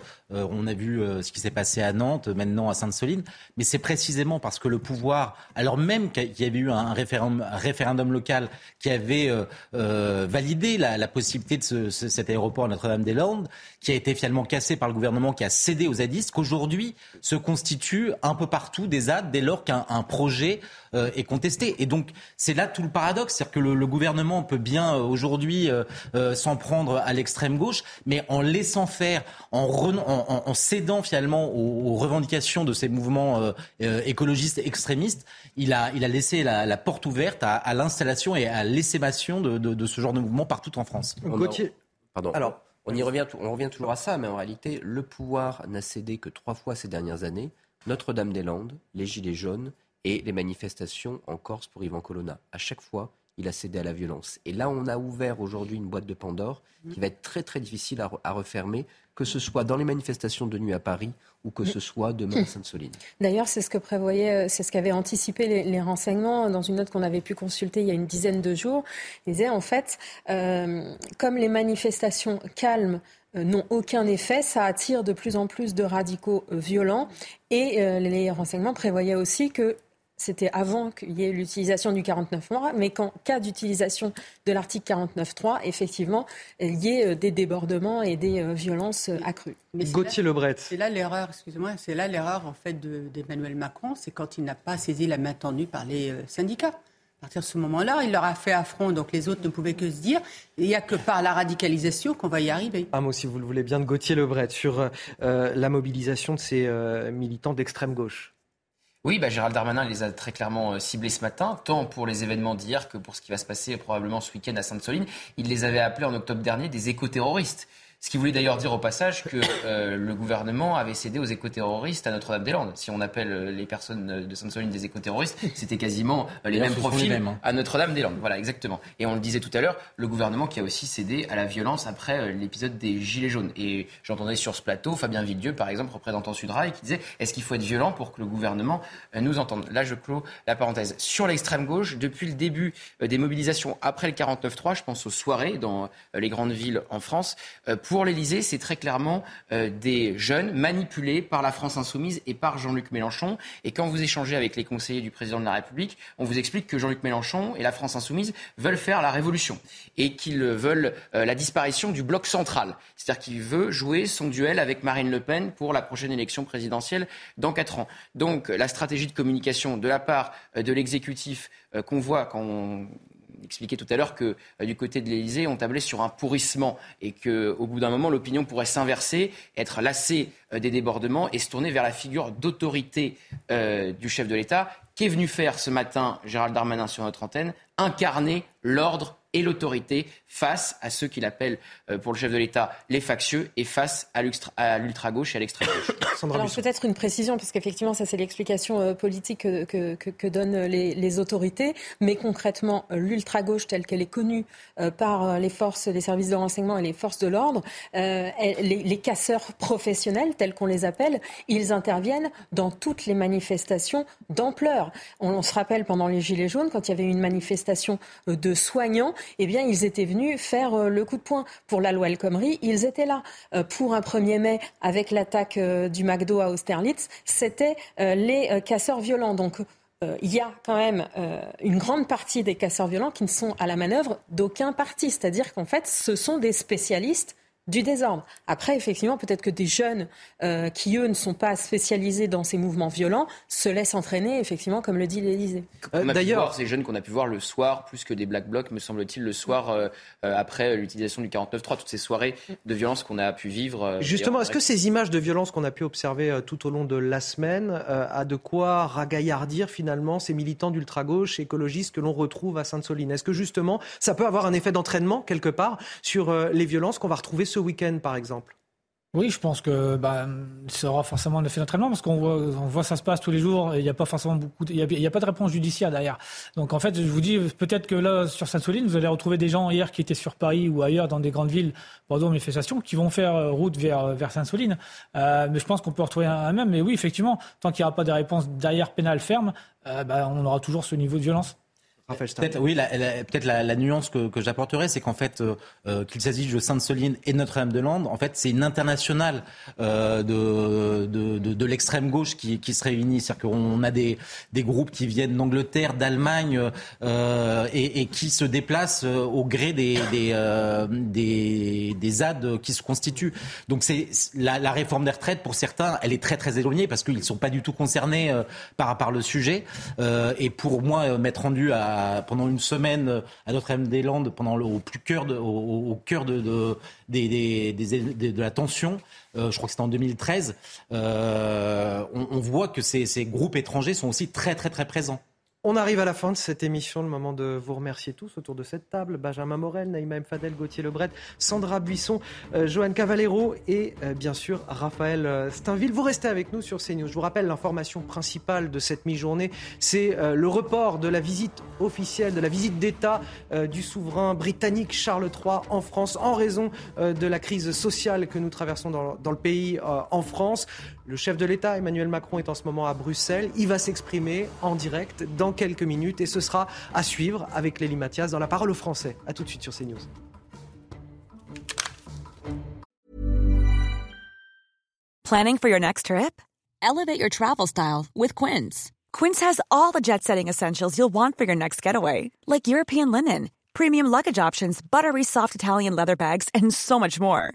on a vu ce qui s'est passé à Nantes, maintenant à Sainte-Soline. Mais c'est précisément parce que le pouvoir, alors même qu'il y avait eu un référendum, un référendum local qui avait validé la, la, possibilité de ce, cet aéroport Notre-Dame-des-Landes, qui a été finalement cassé par le gouvernement, qui a cédé aux zadistes, qu'aujourd'hui se constituent un peu partout des ZAD dès lors qu'un projet est contesté. Et donc, c'est là tout le paradoxe, c'est-à-dire que le, gouvernement peut bien euh, aujourd'hui euh, euh, s'en prendre à l'extrême gauche, mais en laissant faire, en, cédant finalement aux, revendications de ces mouvements écologistes extrémistes, il a, il a laissé la, porte ouverte à, l'installation et à l'essaimation de, ce genre de mouvement partout en France. Gauthier. Pardon. Alors, on y revient, on revient toujours à ça, mais en réalité, le pouvoir n'a cédé que trois fois ces dernières années. Notre-Dame-des-Landes, les Gilets jaunes et les manifestations en Corse pour Ivan Colonna. À chaque fois, il a cédé à la violence. Et là, on a ouvert aujourd'hui une boîte de Pandore qui va être très très difficile à, refermer, que ce soit dans les manifestations de nuit à Paris ou que ce soit demain à Sainte-Soline. D'ailleurs, c'est ce que prévoyait, euh, c'est ce qu'avaient anticipé les, renseignements dans une note qu'on avait pu consulter il y a une dizaine de jours. Ils disaient en fait, euh, comme les manifestations calmes euh, n'ont aucun effet. Ça attire de plus en plus de radicaux violents. Et les renseignements prévoyaient aussi que c'était avant qu'il y ait l'utilisation du 49 mois, mais qu'en cas d'utilisation de l'article 49.3, effectivement, il y ait euh, des débordements et des euh, violences euh, accrues. Gauthier Lebret. C'est là l'erreur, excusez-moi, c'est là l'erreur en fait d'Emmanuel Macron, c'est quand il n'a pas saisi la main tendue par les syndicats. À partir de ce moment-là, il leur a fait affront, donc les autres ne pouvaient que se dire, il n'y a que par la radicalisation qu'on va y arriver. Un mot, si vous le voulez bien, de Gauthier Lebret sur la mobilisation de ces militants d'extrême gauche. Oui, bah, Gérald Darmanin les a très clairement euh, ciblés ce matin, tant pour les événements d'hier que pour ce qui va se passer probablement ce week-end à Sainte-Soline. Il les avait appelés en octobre dernier des éco-terroristes. Ce qui voulait d'ailleurs dire au passage que euh, le gouvernement avait cédé aux écoterroristes à Notre-Dame-des-Landes. Si on appelle euh, les personnes de Sainte-Soline des écoterroristes, c'était quasiment euh, les mêmes profils hein. à Notre-Dame-des-Landes. Voilà, exactement. Et on le disait tout à l'heure, le gouvernement qui a aussi cédé à la violence après l'épisode des Gilets jaunes. Et j'entendais sur ce plateau Fabien Villedieu, par exemple, représentant Sudrail, qui disait est-ce qu'il faut être violent pour que le gouvernement nous entende? Là, je clôt la parenthèse. Sur l'extrême gauche, depuis le début des mobilisations après le 49-3, je pense aux soirées dans les grandes villes en France, pour l'Elysée, c'est très clairement euh, des jeunes manipulés par la France insoumise et par Jean-Luc Mélenchon. Et quand vous échangez avec les conseillers du président de la République, on vous explique que Jean-Luc Mélenchon et la France insoumise veulent faire la révolution et qu'ils veulent euh, la disparition du bloc central. C'est-à-dire qu'il veut jouer son duel avec Marine Le Pen pour la prochaine élection présidentielle dans quatre ans. Donc la stratégie de communication de la part euh, de l'exécutif qu'on voit quand on expliqué tout à l'heure que euh, du côté de l'Élysée, on tablait sur un pourrissement et qu'au bout d'un moment, l'opinion pourrait s'inverser, être lassée euh, des débordements et se tourner vers la figure d'autorité euh, du chef de l'État, qu'est venu faire ce matin Gérald Darmanin sur notre antenne, incarner l'ordre et l'autorité face à ceux qu'il appelle, euh, pour le chef de l'État, les factieux et face à l'ultra-gauche et à l'extrême gauche. Alors peut-être une précision, parce qu'effectivement, ça c'est l'explication euh, politique que, que, donnent les, autorités, mais concrètement, l'ultra-gauche telle qu'elle est connue euh, par les forces, les services de renseignement et les forces de l'ordre, les, casseurs professionnels, tels qu'on les appelle, ils interviennent dans toutes les manifestations d'ampleur. On, on se rappelle pendant les Gilets jaunes, quand il y avait une manifestation de soignants, eh bien, ils étaient venus faire euh, le coup de poing. Pour la loi El Khomri, ils étaient là. Euh, pour un 1er mai, avec l'attaque euh, du McDo à Austerlitz, c'était les casseurs violents. Donc, il y a quand même une grande partie des casseurs violents qui ne sont à la manœuvre d'aucun parti. C'est-à-dire qu'en fait, ce sont des spécialistes du désordre. Après, effectivement, peut-être que des jeunes euh, qui, eux, ne sont pas spécialisés dans ces mouvements violents se laissent entraîner, effectivement, comme le dit l'Élysée. D'ailleurs, ces jeunes qu'on a pu voir le soir, plus que des black blocs, me semble-t-il, le soir, euh, euh, après l'utilisation du 49.3, toutes ces soirées de violence qu'on a pu vivre. Justement, est-ce que ces images de violence qu'on a pu observer tout au long de la semaine a de quoi ragaillardir finalement ces militants d'ultra-gauche écologistes que l'on retrouve à Sainte-Soline? Est-ce que justement, ça peut avoir un effet d'entraînement quelque part sur les violences qu'on va retrouver ce week-end, par exemple oui, je pense que bah, ça aura forcément un effet d'entraînement parce qu'on voit, ça se passe tous les jours il n'y a pas forcément beaucoup, il n'y a, pas de réponse judiciaire derrière. Donc en fait, je vous dis peut-être que là sur Sainte-Soline, vous allez retrouver des gens hier qui étaient sur Paris ou ailleurs dans des grandes villes pendant une manifestation qui vont faire euh, route vers vers Sainte-Soline. Euh, mais je pense qu'on peut retrouver un, même. Mais oui, effectivement, tant qu'il n'y aura pas de réponse derrière pénale ferme, euh, bah, on aura toujours ce niveau de violence. Peut-être, oui, peut-être la, nuance que, que j'apporterais, c'est qu'en fait, euh, euh, qu'il s'agisse de Sainte-Soline et Notre-Dame-de-Lande, en fait, c'est une internationale euh, de, de, de, de l'extrême gauche qui, qui, se réunit. C'est-à-dire qu'on a des, des groupes qui viennent d'Angleterre, d'Allemagne euh, et, et, qui se déplacent au gré des, des, des, des ZAD qui se constituent. Donc, c'est la, la, réforme des retraites, pour certains, elle est très, très éloignée parce qu'ils ne sont pas du tout concernés par, par le sujet. et pour moi, m'être rendu à pendant une semaine euh, à Notre-Dame-des-Landes, pendant au plus cœur de, cœur de, la tension. Euh, je crois que c'était en 2013. Euh, on, voit que ces, ces groupes étrangers sont aussi très très très présents. On arrive à la fin de cette émission, le moment de vous remercier tous autour de cette table. Benjamin Morel, Naïma M. Fadel, Gauthier Lebret, Sandra Buisson, euh, Joanne Cavallero et euh, bien sûr Raphaël euh, Steinville. Vous restez avec nous sur CNews. Je vous rappelle l'information principale de cette mi-journée, c'est le report de la visite officielle, de la visite d'État du souverain britannique Charles III en France en raison de la crise sociale que nous traversons dans le pays en France. Le chef de l'État, Emmanuel Macron, est en ce moment à Bruxelles. Il va s'exprimer en direct dans quelques minutes et ce sera à suivre avec Lélie Mathias dans la parole aux Français. A tout de suite sur CNews. Planning for your next trip? Elevate your travel style with Quince. Quince has all the jet setting essentials you'll want for your next getaway, like European linen, premium luggage options, buttery soft Italian leather bags, and so much more.